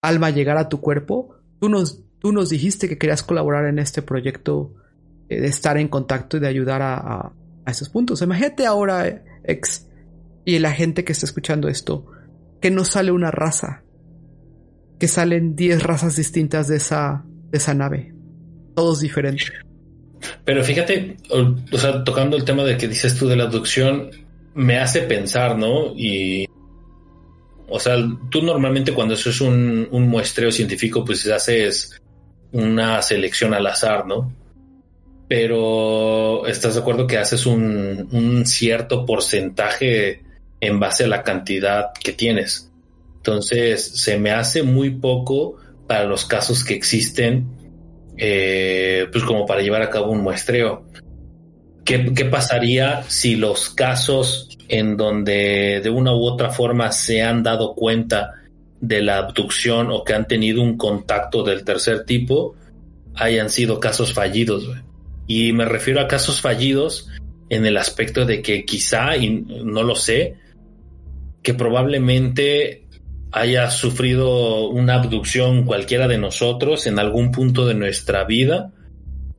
alma llegara a tu cuerpo. Tú nos, tú nos dijiste que querías colaborar en este proyecto eh, de estar en contacto y de ayudar a, a, esos puntos. Imagínate ahora, ex, y la gente que está escuchando esto, que no sale una raza, que salen 10 razas distintas de esa, de esa nave, todos diferentes. Pero fíjate, o, sea, tocando el tema de que dices tú de la abducción, me hace pensar, ¿no? Y, o sea, tú normalmente cuando eso es un, un muestreo científico, pues haces una selección al azar, ¿no? Pero estás de acuerdo que haces un, un cierto porcentaje en base a la cantidad que tienes. Entonces, se me hace muy poco para los casos que existen eh, pues como para llevar a cabo un muestreo. ¿Qué, pasaría si los casos en donde de una u otra forma se han dado cuenta de la abducción o que han tenido un contacto del tercer tipo hayan sido casos fallidos? Y me refiero a casos fallidos en el aspecto de que quizá, y no lo sé, que probablemente haya sufrido una abducción cualquiera de nosotros en algún punto de nuestra vida,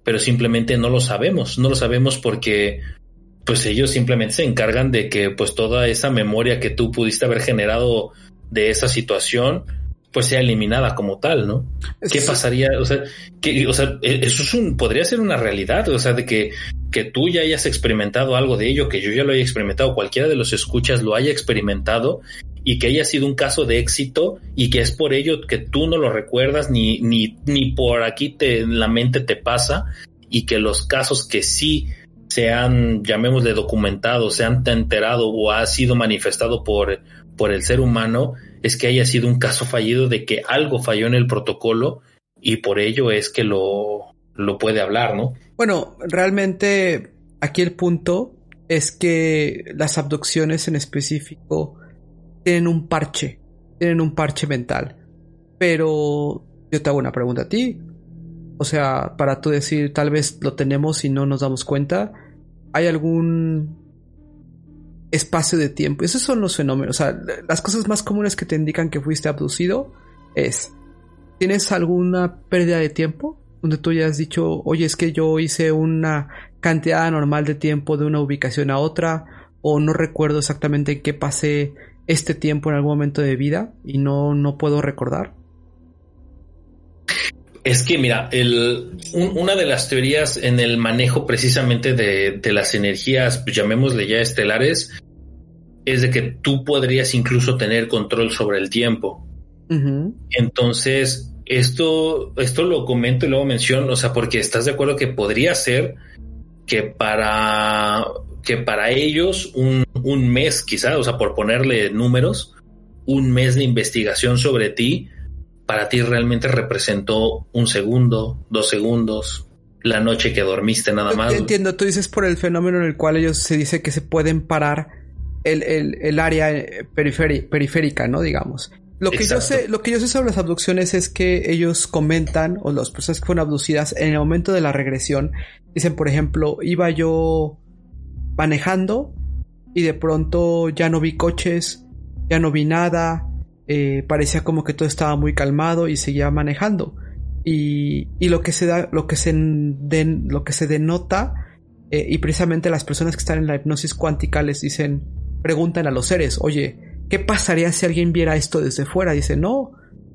pero simplemente no lo sabemos, no lo sabemos porque pues ellos simplemente se encargan de que pues toda esa memoria que tú pudiste haber generado de esa situación pues sea eliminada como tal, ¿no? ¿Qué pasaría? O sea, que, o sea, e, eso es un, podría ser una realidad, o sea, de que, que tú ya hayas experimentado algo de ello, que yo ya lo haya experimentado, cualquiera de los escuchas lo haya experimentado y que haya sido un caso de éxito y que es por ello que tú no lo recuerdas ni, ni, ni por aquí te, la mente te pasa y que los casos que sí se han, llamémosle documentado, se han enterado o ha sido manifestado por, por el ser humano, es que haya sido un caso fallido de que algo falló en el protocolo y por ello es que lo, lo puede hablar, ¿no? Bueno, realmente aquí el punto es que las abducciones en específico tienen un parche, tienen un parche mental. Pero yo te hago una pregunta a ti. O sea, para tú decir, tal vez lo tenemos y no nos damos cuenta, ¿hay algún espacio de tiempo? Esos son los fenómenos. O sea, las cosas más comunes que te indican que fuiste abducido es, ¿tienes alguna pérdida de tiempo? Donde tú ya has dicho, oye, es que yo hice una cantidad normal de tiempo de una ubicación a otra, o no recuerdo exactamente en qué pasé este tiempo en algún momento de vida y no, no puedo recordar. Es que, mira, el, una de las teorías en el manejo precisamente de, las energías, pues llamémosle ya estelares, es de que tú podrías incluso tener control sobre el tiempo. Entonces, esto, esto lo comento y luego menciono, o sea, porque estás de acuerdo que podría ser que para, que para ellos un, un mes, quizá, o sea, por ponerle números, un mes de investigación sobre ti, para ti realmente representó un segundo, dos segundos, la noche que dormiste nada más. Entiendo, tú dices por el fenómeno en el cual ellos se dice que se pueden parar el, el, área eh, periférica, ¿no? Digamos. Lo que, yo sé, lo que yo sé sobre las abducciones es que ellos comentan, o las personas que fueron abducidas, en el momento de la regresión, dicen, por ejemplo, iba yo manejando y de pronto ya no vi coches, ya no vi nada, eh, parecía como que todo estaba muy calmado y seguía manejando. Y, lo que se da, lo que se, lo que se denota, eh, y precisamente las personas que están en la hipnosis cuántica les dicen, preguntan a los seres, oye, ¿qué pasaría si alguien viera esto desde fuera? Dice, no,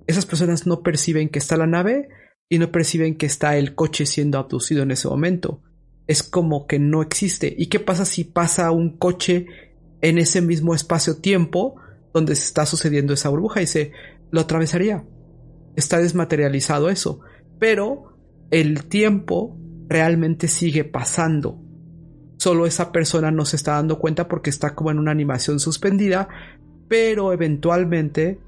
esas personas no perciben que está la nave y no perciben que está el coche siendo abducido en ese momento. Es como que no existe. ¿Y qué pasa si pasa un coche en ese mismo espacio-tiempo? donde está sucediendo esa burbuja y se lo atravesaría. Está desmaterializado eso. Pero el tiempo realmente sigue pasando. Solo esa persona no se está dando cuenta porque está como en una animación suspendida, pero eventualmente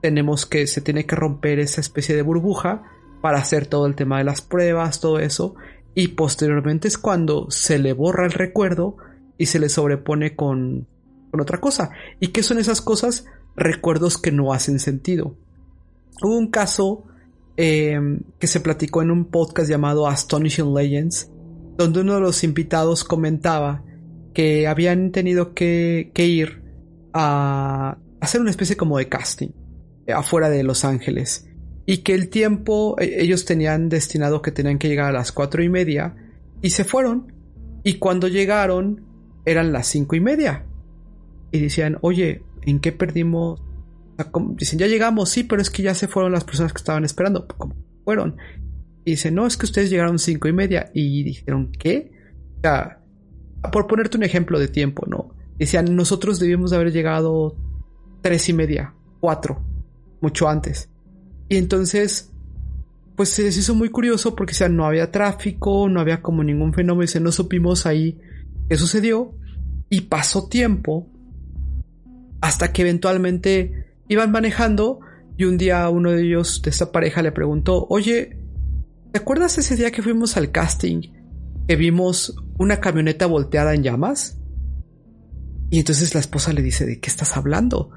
tenemos que se tiene que romper esa especie de burbuja para hacer todo el tema de las pruebas, todo eso, y posteriormente es cuando se le borra el recuerdo y se le sobrepone con con otra cosa. ¿Y qué son esas cosas? Recuerdos que no hacen sentido. Hubo un caso em, que se platicó en un podcast llamado Astonishing Legends, donde uno de los invitados comentaba que habían tenido que, ir a hacer una especie como de casting eh, afuera de Los Ángeles y que el tiempo e, ellos tenían destinado que tenían que llegar a las cuatro y media y se fueron y cuando llegaron eran las cinco y media y decían, oye, ¿en qué perdimos? dicen, ya llegamos, sí, pero es que ya se fueron las personas que estaban esperando. ¿Cómo fueron? Y dicen, no, es que ustedes llegaron cinco y media. Y dijeron, ¿qué? O sea, por ponerte un ejemplo de tiempo, ¿no? Decían, nosotros debíamos de haber llegado tres y media, cuatro, mucho antes. Y entonces, pues se hizo muy curioso porque, sea, no había tráfico, no había como ningún fenómeno, y no supimos ahí qué sucedió. Y pasó tiempo hasta que eventualmente iban manejando y un día uno de ellos, de esa pareja, le preguntó, oye, ¿te acuerdas ese día que fuimos al casting que vimos una camioneta volteada en llamas? Y entonces la esposa le dice, ¿de qué estás hablando?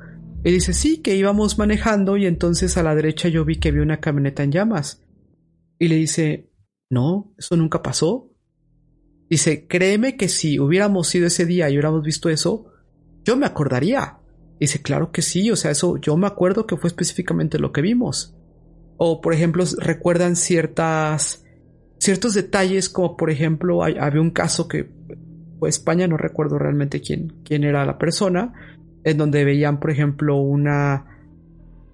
Y dice, sí, que íbamos manejando y entonces a la derecha yo vi que había una camioneta en llamas. Y le dice, no, eso nunca pasó. Dice, créeme que si hubiéramos ido ese día y hubiéramos visto eso, yo me acordaría dice, claro que sí, o sea, eso yo me acuerdo que fue específicamente lo que vimos. O, por ejemplo, recuerdan ciertas, ciertos detalles, como por ejemplo, había un caso que fue España, no recuerdo realmente quién, quién era la persona, en donde veían, por ejemplo, una...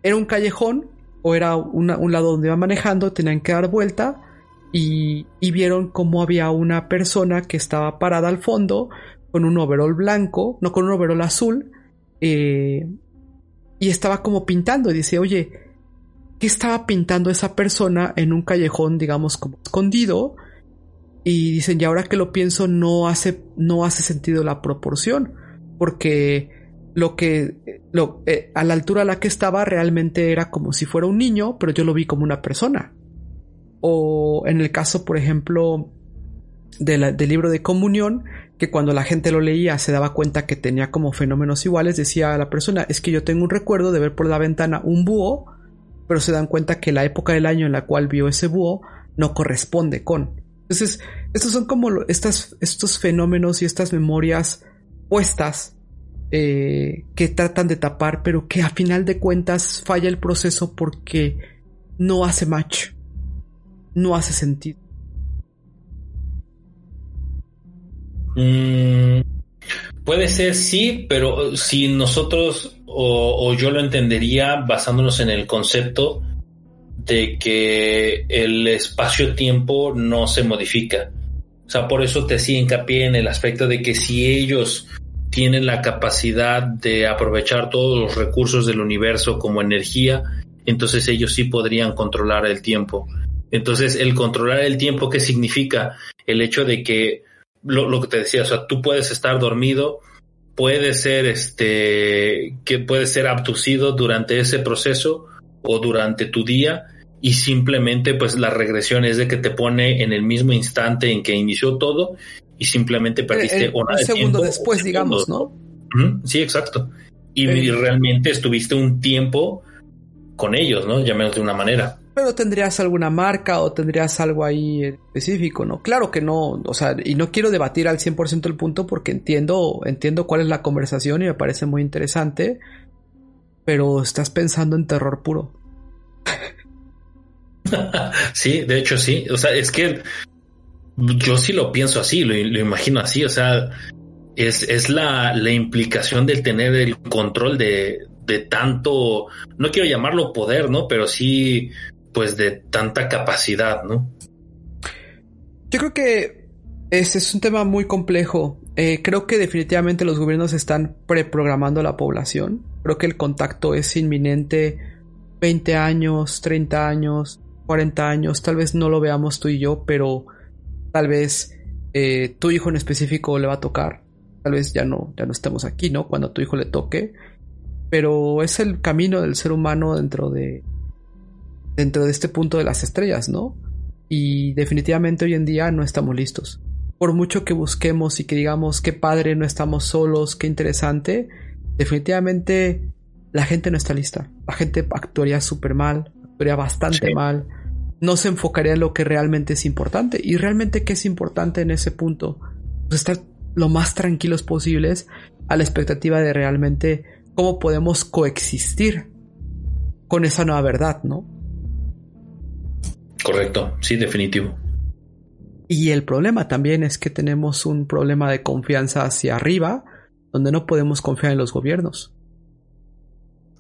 Era un callejón o era un lado donde iban manejando, tenían que dar vuelta y, y vieron cómo había una persona que estaba parada al fondo con un overol blanco, no con un overol azul, eh, y estaba como pintando y dice, oye, ¿qué estaba pintando esa persona en un callejón, digamos, como escondido? Y dicen, y ahora que lo pienso, no hace, no hace sentido la proporción, porque lo que, eh, a la altura a la que estaba realmente era como si fuera un niño, pero yo lo vi como una persona. O en el caso, por ejemplo, del libro de comunión, que cuando la gente lo leía se daba cuenta que tenía como fenómenos iguales, decía a la persona, es que yo tengo un recuerdo de ver por la ventana un búho, pero se dan cuenta que la época del año en la cual vio ese búho no corresponde con. Entonces, estos son como estas, estos fenómenos y estas memorias puestas eh, que tratan de tapar, pero que a final de cuentas falla el proceso porque no hace match, no hace sentido. Mm, puede ser sí, pero si nosotros o, yo lo entendería basándonos en el concepto de que el espacio-tiempo no se modifica. O sea, por eso te hacía hincapié en el aspecto de que si ellos tienen la capacidad de aprovechar todos los recursos del universo como energía, entonces ellos sí podrían controlar el tiempo. Entonces, el controlar el tiempo, ¿qué significa? El hecho de que, lo, lo que te decía, o sea, tú puedes estar dormido, puede ser este, que puede ser abducido durante ese proceso o durante tu día y simplemente pues la regresión es de que te pone en el mismo instante en que inició todo y simplemente perdiste eh, eh, un segundo después, digamos, ¿no? Sí, exacto. Y, eh. realmente estuviste un tiempo con ellos, ¿no? Llamémoslo de una manera. Pero tendrías alguna marca o tendrías algo ahí específico, ¿no? Claro que no, o sea, y no quiero debatir al 100% el punto porque entiendo, entiendo cuál es la conversación y me parece muy interesante, pero estás pensando en terror puro. [LAUGHS] sí, de hecho sí. O sea, es que yo sí lo pienso así, lo, imagino así. O sea, es, es la, la, implicación del tener el control de, de tanto, no quiero llamarlo poder, ¿no? Pero sí, pues de tanta capacidad, ¿no? Yo creo que ese es un tema muy complejo. Eh, creo que definitivamente los gobiernos están preprogramando a la población. Creo que el contacto es inminente. 20 años, 30 años, 40 años, tal vez no lo veamos tú y yo, pero tal vez eh, tu hijo en específico le va a tocar. Tal vez ya no, ya no estemos aquí, ¿no? Cuando a tu hijo le toque. Pero es el camino del ser humano dentro de. dentro de este punto de las estrellas, ¿no? Y definitivamente hoy en día no estamos listos. Por mucho que busquemos y que digamos qué padre, no estamos solos, qué interesante, definitivamente la gente no está lista. La gente actuaría súper mal, actuaría bastante mal no se enfocaría en lo que realmente es importante. Y realmente, ¿qué es importante en ese punto? Pues estar lo más tranquilos posibles a la expectativa de realmente cómo podemos coexistir con esa nueva verdad, ¿no? Correcto, sí, definitivo. Y el problema también es que tenemos un problema de confianza hacia arriba, donde no podemos confiar en los gobiernos.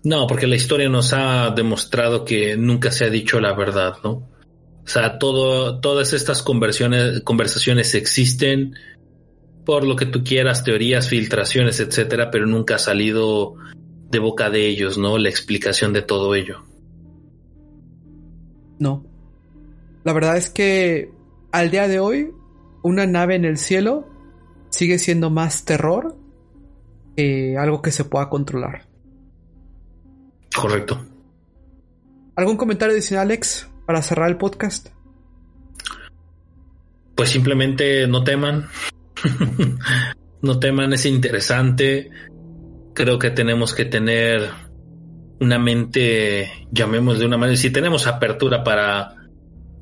No, porque la historia nos ha demostrado que nunca se ha dicho la verdad, ¿no? O sea, todo, todas estas conversaciones existen por lo que tú quieras, teorías, filtraciones, etcétera, pero nunca ha salido de boca de ellos, ¿no? La explicación de todo ello. No. La verdad es que al día de hoy, una nave en el cielo sigue siendo más terror que algo que se pueda controlar. Correcto. ¿Algún comentario adicional, Alex, para cerrar el podcast? Pues simplemente no teman. [LAUGHS] no teman, es interesante. Creo que tenemos que tener una mente, llamemos de una manera, si tenemos apertura para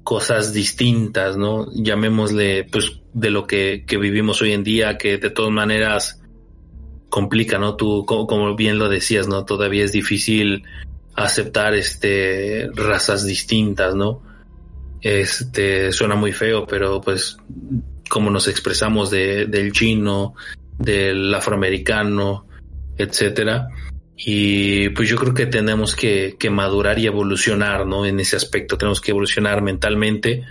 cosas distintas, ¿no? Llamémosle, pues, de lo que, que vivimos hoy en día, que de todas maneras complica, ¿no? Tú, como, bien lo decías, ¿no? Todavía es difícil aceptar este razas distintas, ¿no? Este suena muy feo, pero pues como nos expresamos de, del chino, del afroamericano, etcétera. Y pues yo creo que tenemos que, que madurar y evolucionar, ¿no? En ese aspecto tenemos que evolucionar mentalmente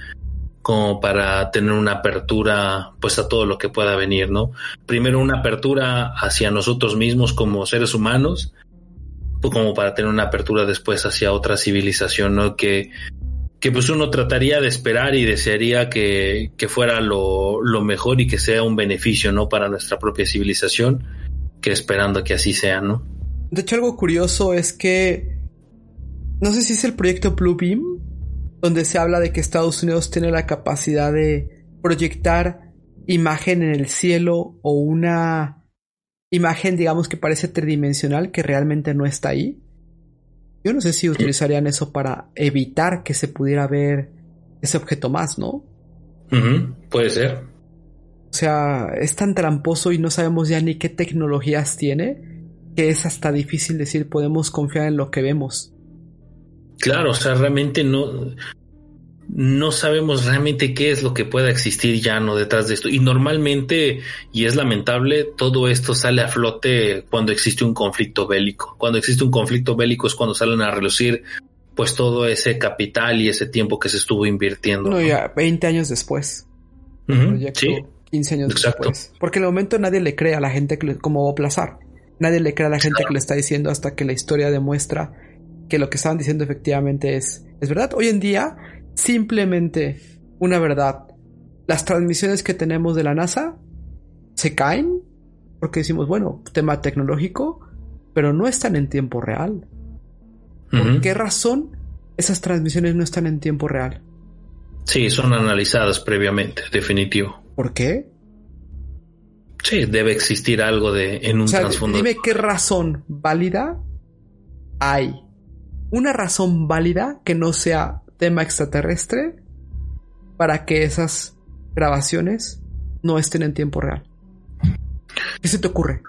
como para tener una apertura pues a todo lo que pueda venir, ¿no? Primero una apertura hacia nosotros mismos como seres humanos, pues, como para tener una apertura después hacia otra civilización, ¿no? Que, que pues uno trataría de esperar y desearía que, que fuera lo, lo mejor y que sea un beneficio, ¿no? Para nuestra propia civilización, que esperando que así sea, ¿no? De hecho, algo curioso es que no sé si es el proyecto Blue Beam donde se habla de que Estados Unidos tiene la capacidad de proyectar imagen en el cielo o una imagen, digamos, que parece tridimensional, que realmente no está ahí. Yo no sé si utilizarían eso para evitar que se pudiera ver ese objeto más, ¿no? Puede ser. O sea, es tan tramposo y no sabemos ya ni qué tecnologías tiene que es hasta difícil decir podemos confiar en lo que vemos. Claro, o sea, realmente no, no sabemos realmente qué es lo que pueda existir ya no detrás de esto. Y normalmente, y es lamentable, todo esto sale a flote cuando existe un conflicto bélico. Cuando existe un conflicto bélico es cuando salen a relucir pues todo ese capital y ese tiempo que se estuvo invirtiendo. No, ya 20 años después. sí. 15 años después. Porque en el momento nadie le cree a la gente que cómo va a aplazar. Nadie le cree a la gente que le está diciendo hasta que la historia demuestra que lo que estaban diciendo efectivamente es, es verdad. Hoy en día simplemente una verdad. Las transmisiones que tenemos de la NASA se caen porque decimos, bueno, tema tecnológico, pero no están en tiempo real. ¿Por qué razón esas transmisiones no están en tiempo real? Sí, son analizadas previamente, definitivo. ¿Por qué? Sí, debe existir algo de en un o Dime qué razón válida hay. Una razón válida que no sea tema extraterrestre para que esas grabaciones no estén en tiempo real. ¿Qué se te ocurre?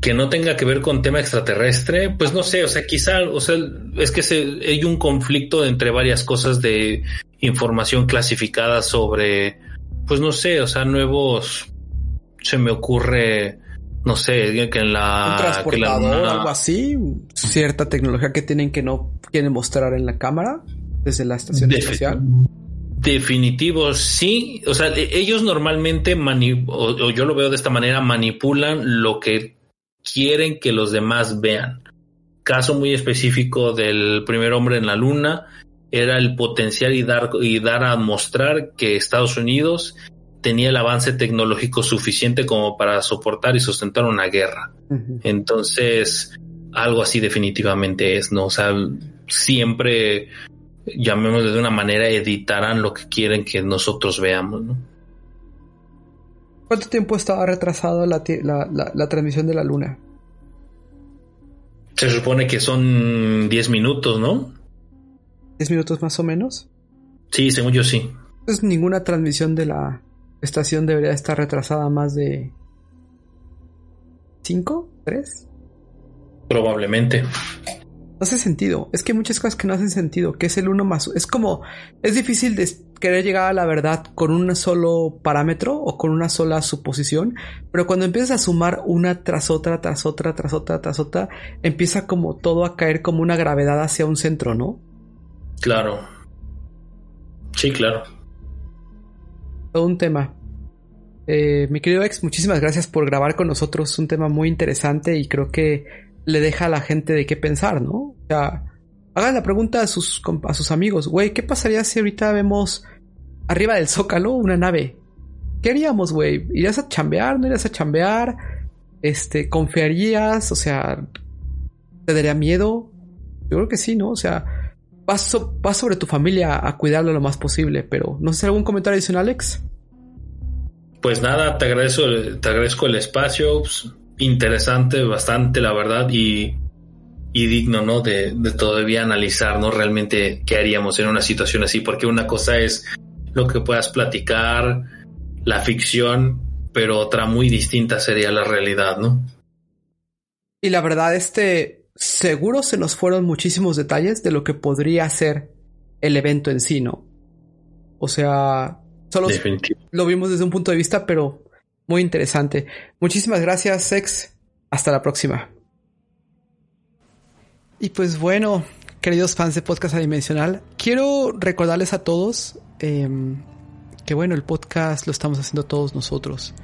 Que no tenga que ver con tema extraterrestre, pues no sé, o sea, quizá, o sea, es que hay un conflicto entre varias cosas de información clasificada sobre, pues no sé, o sea, nuevos, se me ocurre, no sé, que en la... Un transportador, algo así, cierta tecnología que tienen que no quieren mostrar en la cámara desde la estación espacial. Definitivo, sí. O sea, e, ellos normalmente, o, yo lo veo de esta manera, manipulan lo que quieren que los demás vean. Caso muy específico del primer hombre en la luna era el potencial y dar, y dar a mostrar que Estados Unidos tenía el avance tecnológico suficiente como para soportar y sustentar una guerra. Entonces, algo así definitivamente es, ¿no? O sea, siempre, llamémoslo de una manera, editarán lo que quieren que nosotros veamos, ¿no? ¿Cuánto tiempo estaba retrasado la, la, transmisión de la luna? Se supone que son 10 minutos, ¿no? ¿10 minutos más o menos? Sí, según yo sí. Entonces ninguna transmisión de la estación debería estar retrasada más de ¿Cinco? ¿Tres? Probablemente. No hace sentido. Es que hay muchas cosas que no hacen sentido. Que es el uno más. Es como. Es difícil de querer llegar a la verdad con un solo parámetro o con una sola suposición. Pero cuando empiezas a sumar una tras otra, tras otra, tras otra, tras otra, empieza como todo a caer como una gravedad hacia un centro, ¿no? Claro. Sí, claro todo un tema. Eh, mi querido ex, muchísimas gracias por grabar con nosotros un tema muy interesante y creo que le deja a la gente de qué pensar, ¿no? O sea, hagan la pregunta a sus, a sus amigos, güey, ¿qué pasaría si ahorita vemos arriba del zócalo una nave? ¿Qué haríamos, güey? ¿Irías a chambear? ¿No irías a chambear? Este, ¿confiarías? O sea, ¿te daría miedo? Yo creo que sí, ¿no? O sea, vas, sobre tu familia a cuidarlo lo más posible, pero no sé algún comentario adicional, Alex. Pues nada, te agradezco, te agradezco el espacio, pues, interesante, bastante, la verdad, y, y digno, ¿no? De, de, todavía analizar, ¿no? Realmente qué haríamos en una situación así, porque una cosa es lo que puedas platicar, la ficción, pero otra muy distinta sería la realidad, ¿no? Y la verdad, este, seguro se nos fueron muchísimos detalles de lo que podría ser el evento en sí, ¿no? O sea, solo lo vimos desde un punto de vista, pero muy interesante. Muchísimas gracias, Sex. Hasta la próxima. Y pues bueno, queridos fans de Podcast Adimensional, quiero recordarles a todos em, que bueno, el podcast lo estamos haciendo todos nosotros.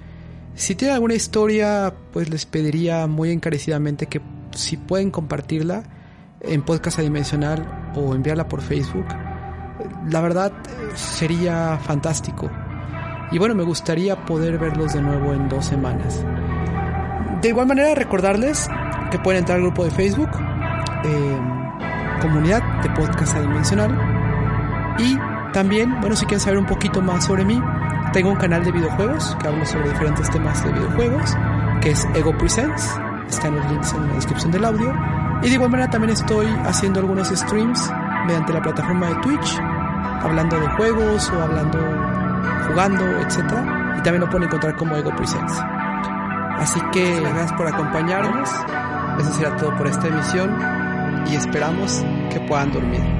Si tienen alguna historia, pues les pediría muy encarecidamente que si pueden compartirla en podcast adimensional o enviarla por Facebook, la verdad sería fantástico. Y bueno, me gustaría poder verlos de nuevo en dos semanas. De igual manera, recordarles que pueden entrar al grupo de Facebook. Eh, comunidad de podcast adimensional. Y también, bueno, si quieren saber un poquito más sobre mí, tengo un canal de videojuegos que hablo sobre diferentes temas de videojuegos, que es Ego Presents. Están los links en la descripción del audio. Y de igual manera también estoy haciendo algunos streams mediante la plataforma de Twitch, hablando de juegos o hablando, jugando, etc. Y también lo pueden encontrar como Ego Presents. Así que gracias por acompañarnos. Eso será todo por esta emisión y esperamos que puedan dormir.